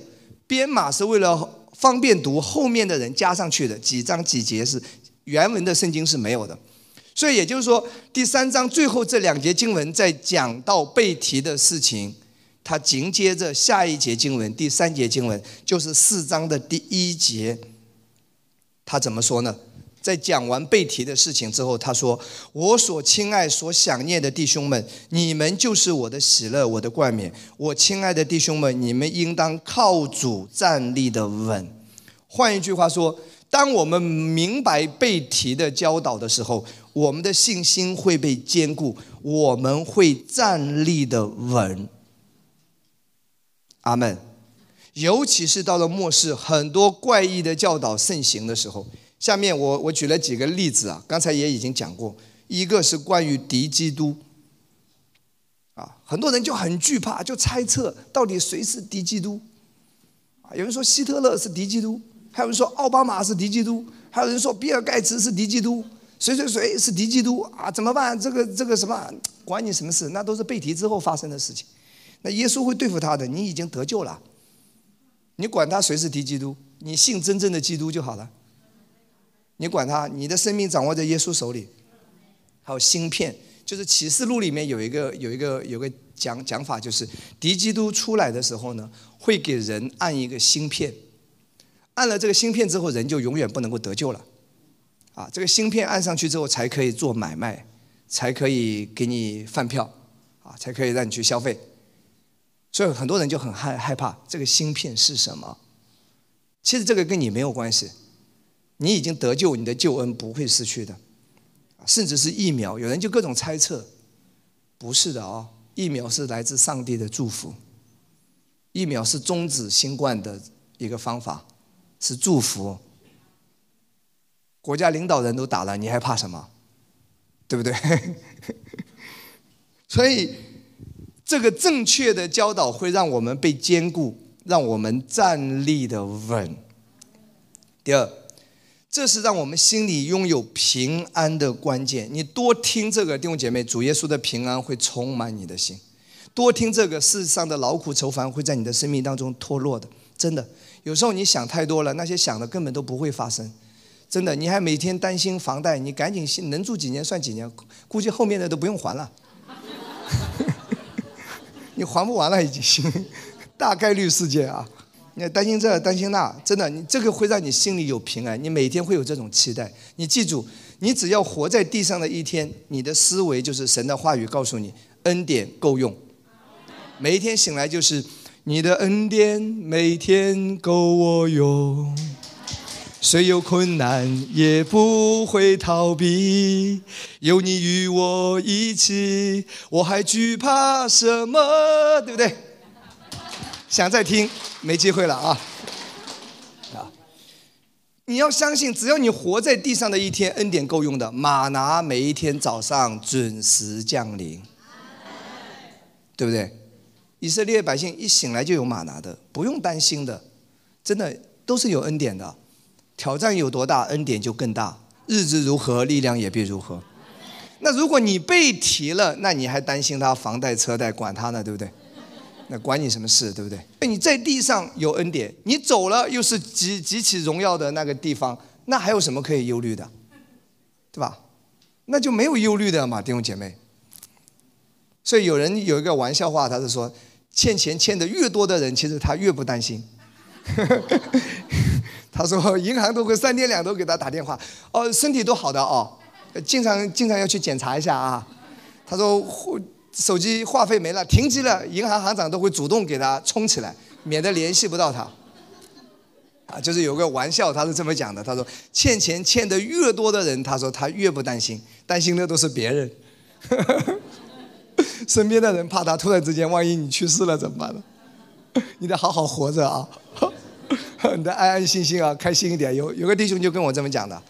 Speaker 1: 编码是为了方便读，后面的人加上去的，几章几节是原文的圣经是没有的，所以也就是说，第三章最后这两节经文在讲到被提的事情，它紧接着下一节经文，第三节经文就是四章的第一节，他怎么说呢？在讲完被提的事情之后，他说：“我所亲爱、所想念的弟兄们，你们就是我的喜乐、我的冠冕。我亲爱的弟兄们，你们应当靠主站立的稳。”换一句话说，当我们明白被提的教导的时候，我们的信心会被坚固，我们会站立的稳。阿门。尤其是到了末世，很多怪异的教导盛行的时候。下面我我举了几个例子啊，刚才也已经讲过，一个是关于敌基督，啊，很多人就很惧怕，就猜测到底谁是敌基督，啊，有人说希特勒是敌基督，还有人说奥巴马是敌基督，还有人说比尔盖茨是敌基督，谁谁谁是敌基督啊？怎么办？这个这个什么，管你什么事？那都是被提之后发生的事情，那耶稣会对付他的，你已经得救了，你管他谁是敌基督，你信真正的基督就好了。你管他，你的生命掌握在耶稣手里。还有芯片，就是启示录里面有一个有一个有个讲讲法，就是敌基督出来的时候呢，会给人按一个芯片，按了这个芯片之后，人就永远不能够得救了。啊，这个芯片按上去之后，才可以做买卖，才可以给你饭票，啊，才可以让你去消费。所以很多人就很害害怕这个芯片是什么。其实这个跟你没有关系，你已经得救，你的救恩不会失去的。甚至是疫苗，有人就各种猜测，不是的哦，疫苗是来自上帝的祝福，疫苗是终止新冠的一个方法，是祝福。国家领导人都打了，你还怕什么？对不对？所以，这个正确的教导会让我们被坚固，让我们站立的稳。第二，这是让我们心里拥有平安的关键。你多听这个弟兄姐妹，主耶稣的平安会充满你的心。多听这个，世上的劳苦愁烦会在你的生命当中脱落的。真的，有时候你想太多了，那些想的根本都不会发生。真的，你还每天担心房贷，你赶紧能住几年算几年，估计后面的都不用还了。你还不完了已经，大概率事件啊！你担心这担心那，真的，你这个会让你心里有平安，你每天会有这种期待。你记住，你只要活在地上的一天，你的思维就是神的话语告诉你，恩典够用。每一天醒来就是你的恩典，每天够我用。虽有困难也不会逃避，有你与我一起，我还惧怕什么？对不对？想再听，没机会了啊！啊，你要相信，只要你活在地上的一天，恩典够用的。马拿每一天早上准时降临，对不对？以色列百姓一醒来就有马拿的，不用担心的，真的都是有恩典的。挑战有多大，恩典就更大。日子如何，力量也必如何。那如果你被提了，那你还担心他房贷车贷，管他呢，对不对？那管你什么事，对不对？你在地上有恩典，你走了又是极极其荣耀的那个地方，那还有什么可以忧虑的，对吧？那就没有忧虑的嘛，弟兄姐妹。所以有人有一个玩笑话，他是说，欠钱欠的越多的人，其实他越不担心。他说：“银行都会三天两头给他打电话，哦，身体都好的哦，经常经常要去检查一下啊。”他说：“手机话费没了，停机了，银行行长都会主动给他充起来，免得联系不到他。”啊，就是有个玩笑，他是这么讲的。他说：“欠钱欠的越多的人，他说他越不担心，担心的都是别人，身边的人怕他突然之间，万一你去世了怎么办呢？你得好好活着啊。”你得安安心心啊，开心一点。有有个弟兄就跟我这么讲的，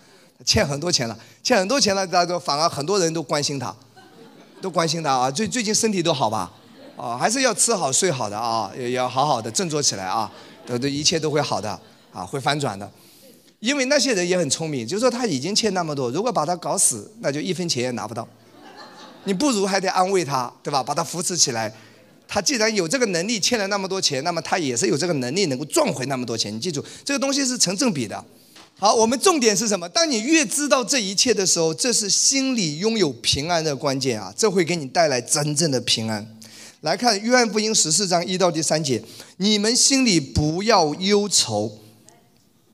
Speaker 1: 欠很多钱了，欠很多钱了，大家都反而很多人都关心他，都关心他啊。最最近身体都好吧？啊，还是要吃好睡好的啊，也要好好的振作起来啊，都都一切都会好的啊，会翻转的。因为那些人也很聪明，就是说他已经欠那么多，如果把他搞死，那就一分钱也拿不到。你不如还得安慰他，对吧？把他扶持起来。他既然有这个能力欠了那么多钱，那么他也是有这个能力能够赚回那么多钱。你记住，这个东西是成正比的。好，我们重点是什么？当你越知道这一切的时候，这是心里拥有平安的关键啊！这会给你带来真正的平安。来看约翰福音十四章一到第三节：你们心里不要忧愁。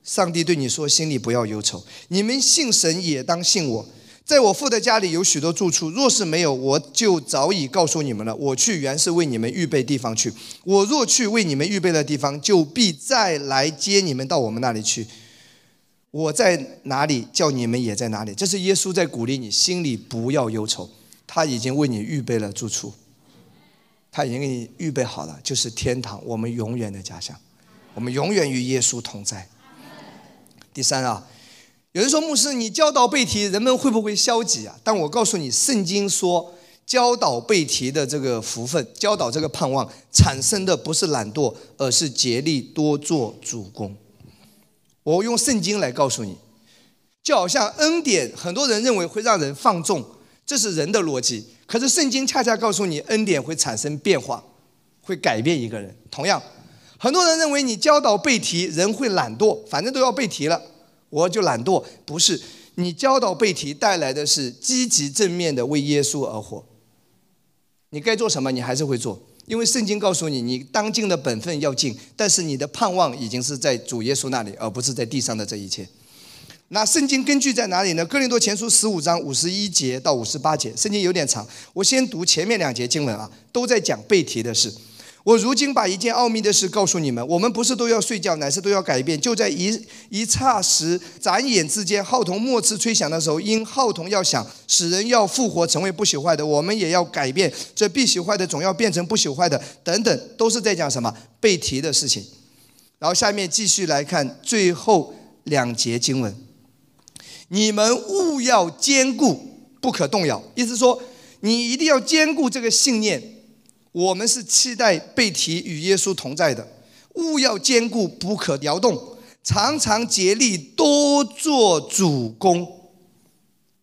Speaker 1: 上帝对你说：心里不要忧愁。你们信神也当信我。在我父的家里有许多住处，若是没有，我就早已告诉你们了。我去原是为你们预备地方去。我若去为你们预备了地方，就必再来接你们到我们那里去。我在哪里，叫你们也在哪里。这是耶稣在鼓励你，心里不要忧愁。他已经为你预备了住处，他已经给你预备好了，就是天堂，我们永远的家乡，我们永远与耶稣同在。第三啊。有人说牧师，你教导背题，人们会不会消极啊？但我告诉你，圣经说教导背题的这个福分，教导这个盼望，产生的不是懒惰，而是竭力多做主公。我用圣经来告诉你，就好像恩典，很多人认为会让人放纵，这是人的逻辑。可是圣经恰恰告诉你，恩典会产生变化，会改变一个人。同样，很多人认为你教导背题，人会懒惰，反正都要背题了。我就懒惰，不是你教导背题带来的是积极正面的为耶稣而活。你该做什么，你还是会做，因为圣经告诉你，你当尽的本分要尽，但是你的盼望已经是在主耶稣那里，而不是在地上的这一切。那圣经根据在哪里呢？哥林多前书十五章五十一节到五十八节，圣经有点长，我先读前面两节经文啊，都在讲背题的事。我如今把一件奥秘的事告诉你们：我们不是都要睡觉，乃是都要改变。就在一一刹时、眨眼之间，号筒末次吹响的时候，因号筒要响，使人要复活，成为不朽坏的，我们也要改变。这必朽坏的总要变成不朽坏的，等等，都是在讲什么被提的事情。然后下面继续来看最后两节经文：你们务要坚固，不可动摇。意思说，你一定要坚固这个信念。我们是期待被提与耶稣同在的，务要坚固，不可摇动，常常竭力多做主公。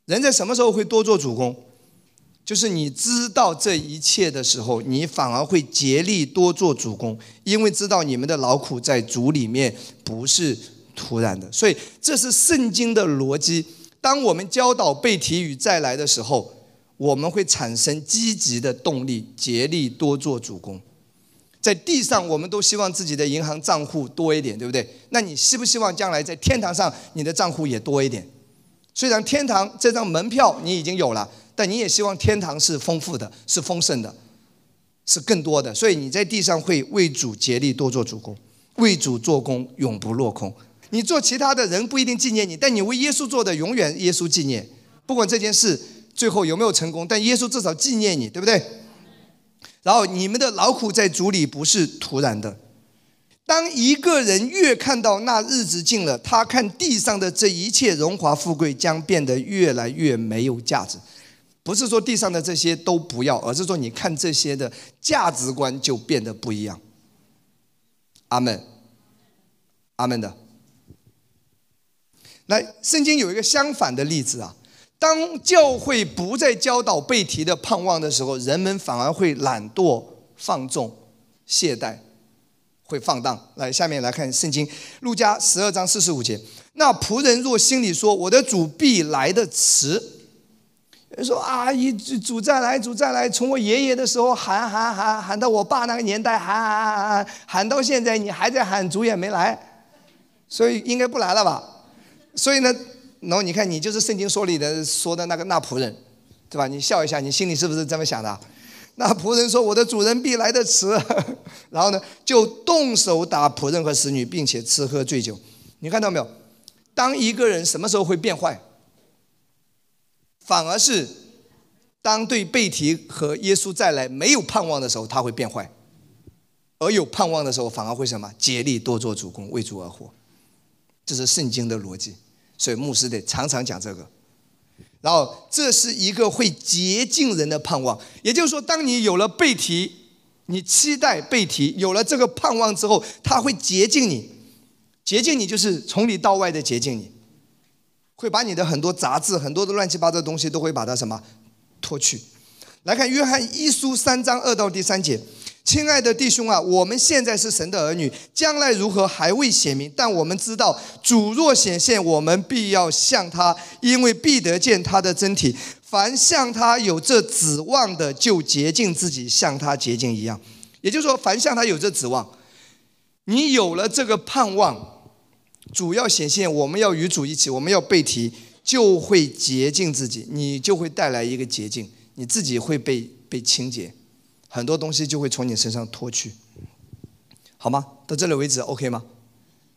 Speaker 1: 人在什么时候会多做主公？就是你知道这一切的时候，你反而会竭力多做主公，因为知道你们的劳苦在主里面不是突然的。所以这是圣经的逻辑。当我们教导被提与再来的时候。我们会产生积极的动力，竭力多做主攻。在地上，我们都希望自己的银行账户多一点，对不对？那你希不希望将来在天堂上，你的账户也多一点？虽然天堂这张门票你已经有了，但你也希望天堂是丰富的，是丰盛的，是更多的。所以你在地上会为主竭力多做主攻，为主做工永不落空。你做其他的人不一定纪念你，但你为耶稣做的永远耶稣纪念。不管这件事。最后有没有成功？但耶稣至少纪念你，对不对？然后你们的劳苦在主里不是突然的。当一个人越看到那日子近了，他看地上的这一切荣华富贵将变得越来越没有价值。不是说地上的这些都不要，而是说你看这些的价值观就变得不一样。阿门，阿门的。来，圣经有一个相反的例子啊。当教会不再教导被提的盼望的时候，人们反而会懒惰、放纵、懈怠，会放荡。来，下面来看圣经，路加十二章四十五节。那仆人若心里说：“我的主必来的迟。”说：“啊，一主再来，主再来。”从我爷爷的时候喊喊喊喊到我爸那个年代喊喊喊喊喊到现在，你还在喊，主也没来，所以应该不来了吧？所以呢？然后你看，你就是圣经说里的说的那个那仆人，对吧？你笑一下，你心里是不是这么想的？那仆人说：“我的主人必来的迟。”然后呢，就动手打仆人和使女，并且吃喝醉酒。你看到没有？当一个人什么时候会变坏？反而是当对贝提和耶稣再来没有盼望的时候，他会变坏；而有盼望的时候，反而会什么？竭力多做主公，为主而活。这是圣经的逻辑。所以牧师得常常讲这个，然后这是一个会洁净人的盼望。也就是说，当你有了背提，你期待背提，有了这个盼望之后，他会洁净你，洁净你就是从里到外的洁净你，会把你的很多杂质、很多的乱七八糟的东西都会把它什么脱去。来看约翰一书三章二到第三节。亲爱的弟兄啊，我们现在是神的儿女，将来如何还未显明。但我们知道，主若显现，我们必要向他，因为必得见他的真体。凡向他有这指望的，就洁净自己，像他洁净一样。也就是说，凡向他有这指望，你有了这个盼望，主要显现，我们要与主一起，我们要被提，就会洁净自己，你就会带来一个洁净，你自己会被被清洁。很多东西就会从你身上脱去，好吗？到这里为止，OK 吗？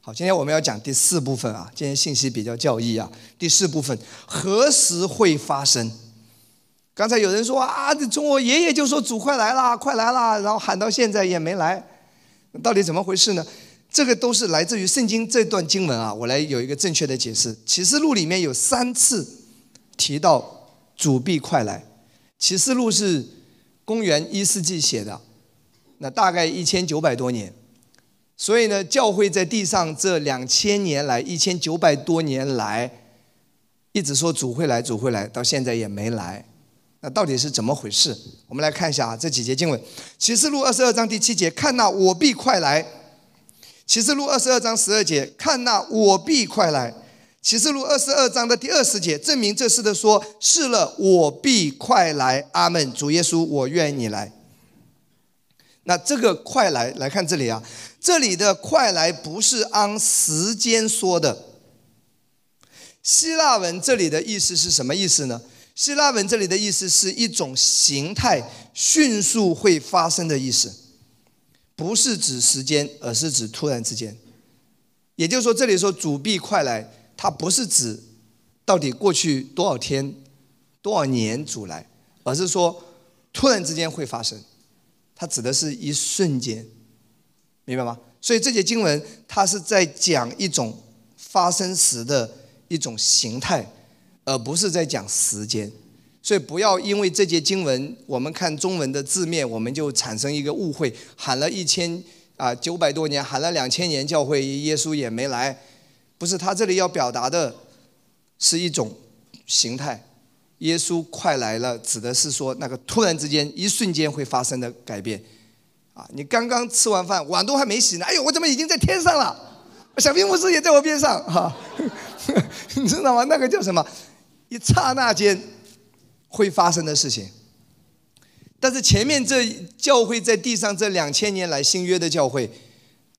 Speaker 1: 好，今天我们要讲第四部分啊。今天信息比较教义啊。第四部分何时会发生？刚才有人说啊，从我爷爷就说主快来啦，快来啦，然后喊到现在也没来，到底怎么回事呢？这个都是来自于圣经这段经文啊。我来有一个正确的解释。启示录里面有三次提到主必快来。启示录是。公元一世纪写的，那大概一千九百多年，所以呢，教会在地上这两千年来，一千九百多年来，一直说主会来，主会来，到现在也没来，那到底是怎么回事？我们来看一下啊，这几节经文，启示录二十二章第七节，看那我必快来；启示录二十二章十二节，看那我必快来。启示录二十二章的第二十节，证明这事的说：是了，我必快来。阿门。主耶稣，我愿你来。那这个快来，来看这里啊，这里的快来不是按时间说的。希腊文这里的意思是什么意思呢？希腊文这里的意思是一种形态，迅速会发生的意思，不是指时间，而是指突然之间。也就是说，这里说主必快来，它不是指到底过去多少天、多少年主来，而是说突然之间会发生，它指的是一瞬间，明白吗？所以这节经文它是在讲一种发生时的一种形态。而不是在讲时间，所以不要因为这节经文，我们看中文的字面，我们就产生一个误会，喊了一千啊九百多年，喊了两千年教会，耶稣也没来，不是他这里要表达的，是一种形态，耶稣快来了，指的是说那个突然之间一瞬间会发生的改变，啊，你刚刚吃完饭，碗都还没洗呢，哎呦，我怎么已经在天上了？小兵牧师也在我边上，哈，你知道吗？那个叫什么？一刹那间会发生的事情，但是前面这教会在地上这两千年来新约的教会，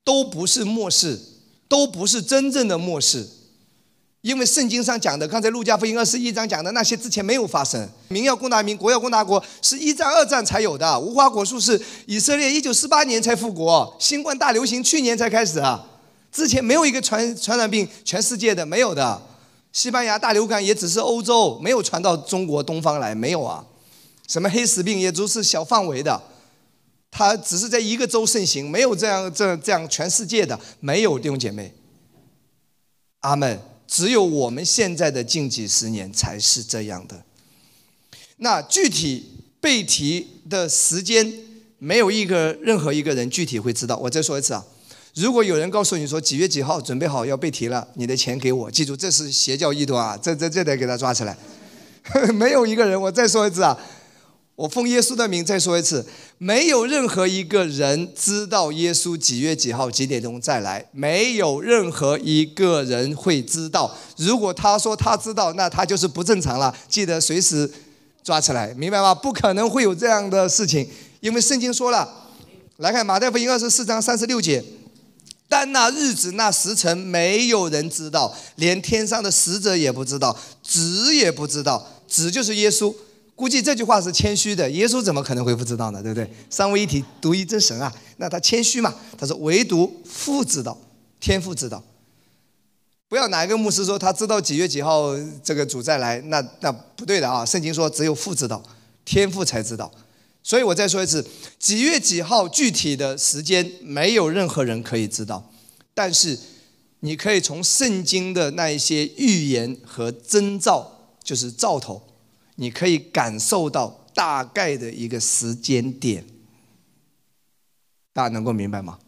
Speaker 1: 都不是末世，都不是真正的末世，因为圣经上讲的，刚才路加福音二十一章讲的那些之前没有发生。民要攻打民，国要攻打国，是一战、二战才有的。无花果树是以色列一九四八年才复国，新冠大流行去年才开始啊，之前没有一个传传染病全世界的没有的。西班牙大流感也只是欧洲，没有传到中国东方来，没有啊。什么黑死病也都是小范围的，它只是在一个州盛行，没有这样这这样全世界的没有弟兄姐妹。阿门。只有我们现在的近几十年才是这样的。那具体被提的时间，没有一个任何一个人具体会知道。我再说一次啊。如果有人告诉你说几月几号准备好要被提了，你的钱给我，记住这是邪教异端啊！这这这得给他抓起来。没有一个人，我再说一次啊，我奉耶稣的名再说一次，没有任何一个人知道耶稣几月几号几点钟再来，没有任何一个人会知道。如果他说他知道，那他就是不正常了，记得随时抓起来，明白吗？不可能会有这样的事情，因为圣经说了，来看马太福音二十四章三十六节。但那日子、那时辰，没有人知道，连天上的使者也不知道，子也不知道，子就是耶稣。估计这句话是谦虚的，耶稣怎么可能会不知道呢？对不对？三位一体，独一真神啊，那他谦虚嘛？他说唯独父知道，天父知道。不要哪一个牧师说他知道几月几号这个主再来，那那不对的啊！圣经说只有父知道，天父才知道。所以我再说一次，几月几号具体的时间没有任何人可以知道，但是你可以从圣经的那一些预言和征兆，就是兆头，你可以感受到大概的一个时间点。大家能够明白吗？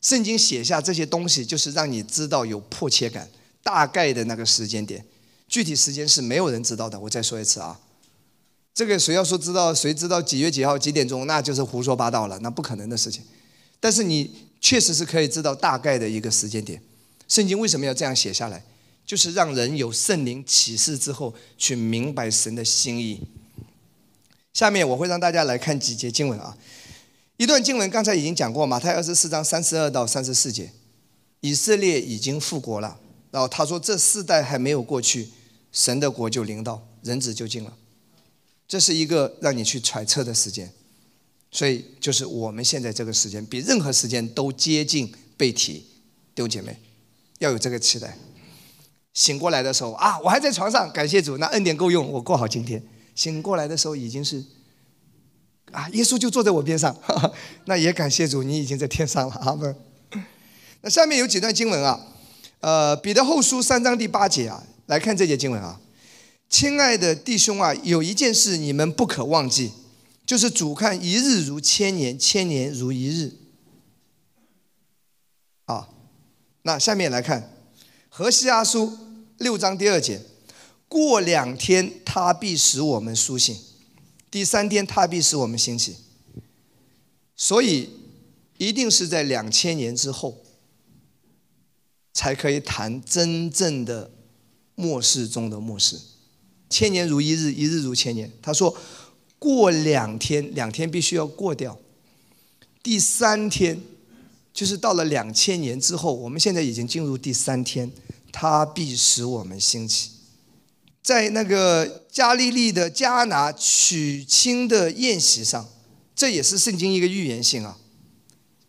Speaker 1: 圣经写下这些东西，就是让你知道有迫切感，大概的那个时间点，具体时间是没有人知道的。我再说一次啊。这个谁要说知道，谁知道几月几号几点钟，那就是胡说八道了，那不可能的事情。但是你确实是可以知道大概的一个时间点。圣经为什么要这样写下来？就是让人有圣灵启示之后，去明白神的心意。下面我会让大家来看几节经文啊，一段经文刚才已经讲过，马太二十四章三十二到三十四节，以色列已经复国了，然后他说这四代还没有过去，神的国就临到，人子就近了。这是一个让你去揣测的时间，所以就是我们现在这个时间比任何时间都接近被提，弟兄姐妹要有这个期待。醒过来的时候啊，我还在床上，感谢主，那恩典够用，我过好今天。醒过来的时候已经是啊，耶稣就坐在我边上，那也感谢主，你已经在天上了，阿门。那下面有几段经文啊，呃，彼得后书三章第八节啊，来看这节经文啊。亲爱的弟兄啊，有一件事你们不可忘记，就是主看一日如千年，千年如一日。啊，那下面来看何西阿书六章第二节，过两天他必使我们苏醒，第三天他必使我们兴起。所以一定是在两千年之后，才可以谈真正的末世中的末世，千年如一日，一日如千年。他说，过两天，两天必须要过掉，第三天，就是到了两千年之后，我们现在已经进入第三天，他必使我们兴起。在那个加利利的迦拿娶亲的宴席上，这也是圣经一个预言性啊，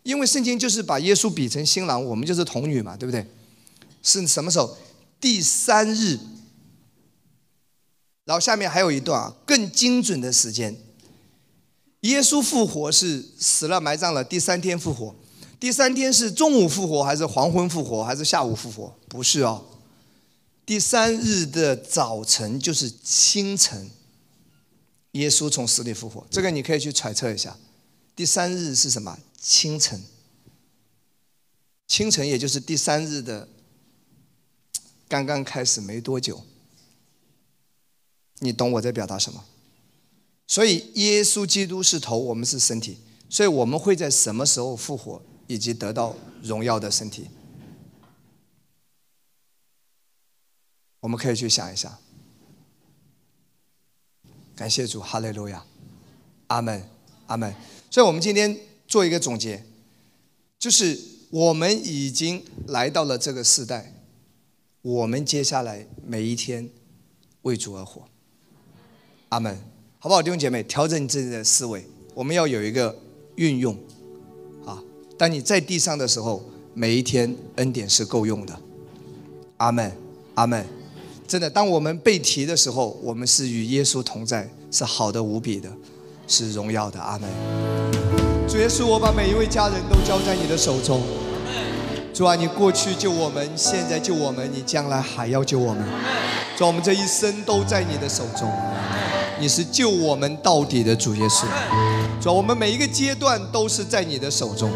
Speaker 1: 因为圣经就是把耶稣比成新郎，我们就是童女嘛，对不对？是什么时候？第三日，然后下面还有一段啊，更精准的时间。耶稣复活是死了埋葬了，第三天复活。第三天是中午复活还是黄昏复活还是下午复活？不是哦，第三日的早晨就是清晨，耶稣从死里复活。这个你可以去揣测一下。第三日是什么？清晨。清晨也就是第三日的。刚刚开始没多久，你懂我在表达什么？所以耶稣基督是头，我们是身体，所以我们会在什么时候复活，以及得到荣耀的身体？我们可以去想一想。感谢主，哈利路亚，阿门，阿门。所以我们今天做一个总结，就是我们已经来到了这个时代。我们接下来每一天为主而活，阿门，好不好，弟兄姐妹？调整你自己的思维，我们要有一个运用，当你在地上的时候，每一天恩典是够用的，阿门，阿门。真的，当我们被提的时候，我们是与耶稣同在，是好的无比的，是荣耀的，阿门。主耶稣，我把每一位家人都交在你的手中。主啊，你过去救我们，现在救我们，你将来还要救我们。主，我们这一生都在你的手中，你是救我们到底的主耶稣。主，我们每一个阶段都是在你的手中。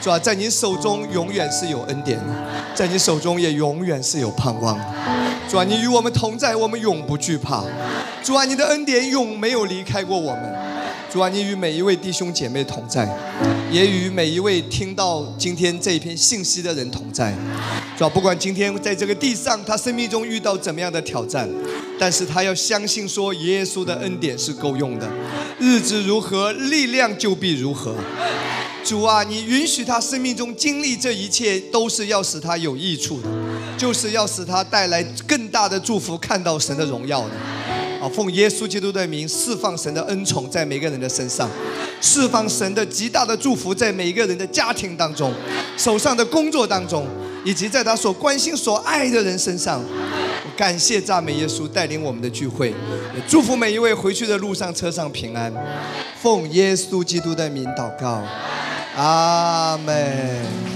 Speaker 1: 主啊，在你手中永远是有恩典的，在你手中也永远是有盼望的。主啊，你与我们同在，我们永不惧怕。主啊，你的恩典永没有离开过我们。主啊，你与每一位弟兄姐妹同在，也与每一位听到今天这一篇信息的人同在。主啊，不管今天在这个地上，他生命中遇到怎么样的挑战，但是他要相信说，耶稣的恩典是够用的。日子如何，力量就必如何。主啊，你允许他生命中经历这一切，都是要使他有益处的，就是要使他带来更大的祝福，看到神的荣耀的。啊，奉耶稣基督的名，释放神的恩宠在每个人的身上，释放神的极大的祝福在每一个人的家庭当中，手上的工作当中，以及在他所关心、所爱的人身上。感谢赞美耶稣带领我们的聚会，也祝福每一位回去的路上车上平安。奉耶稣基督的名祷告，阿门。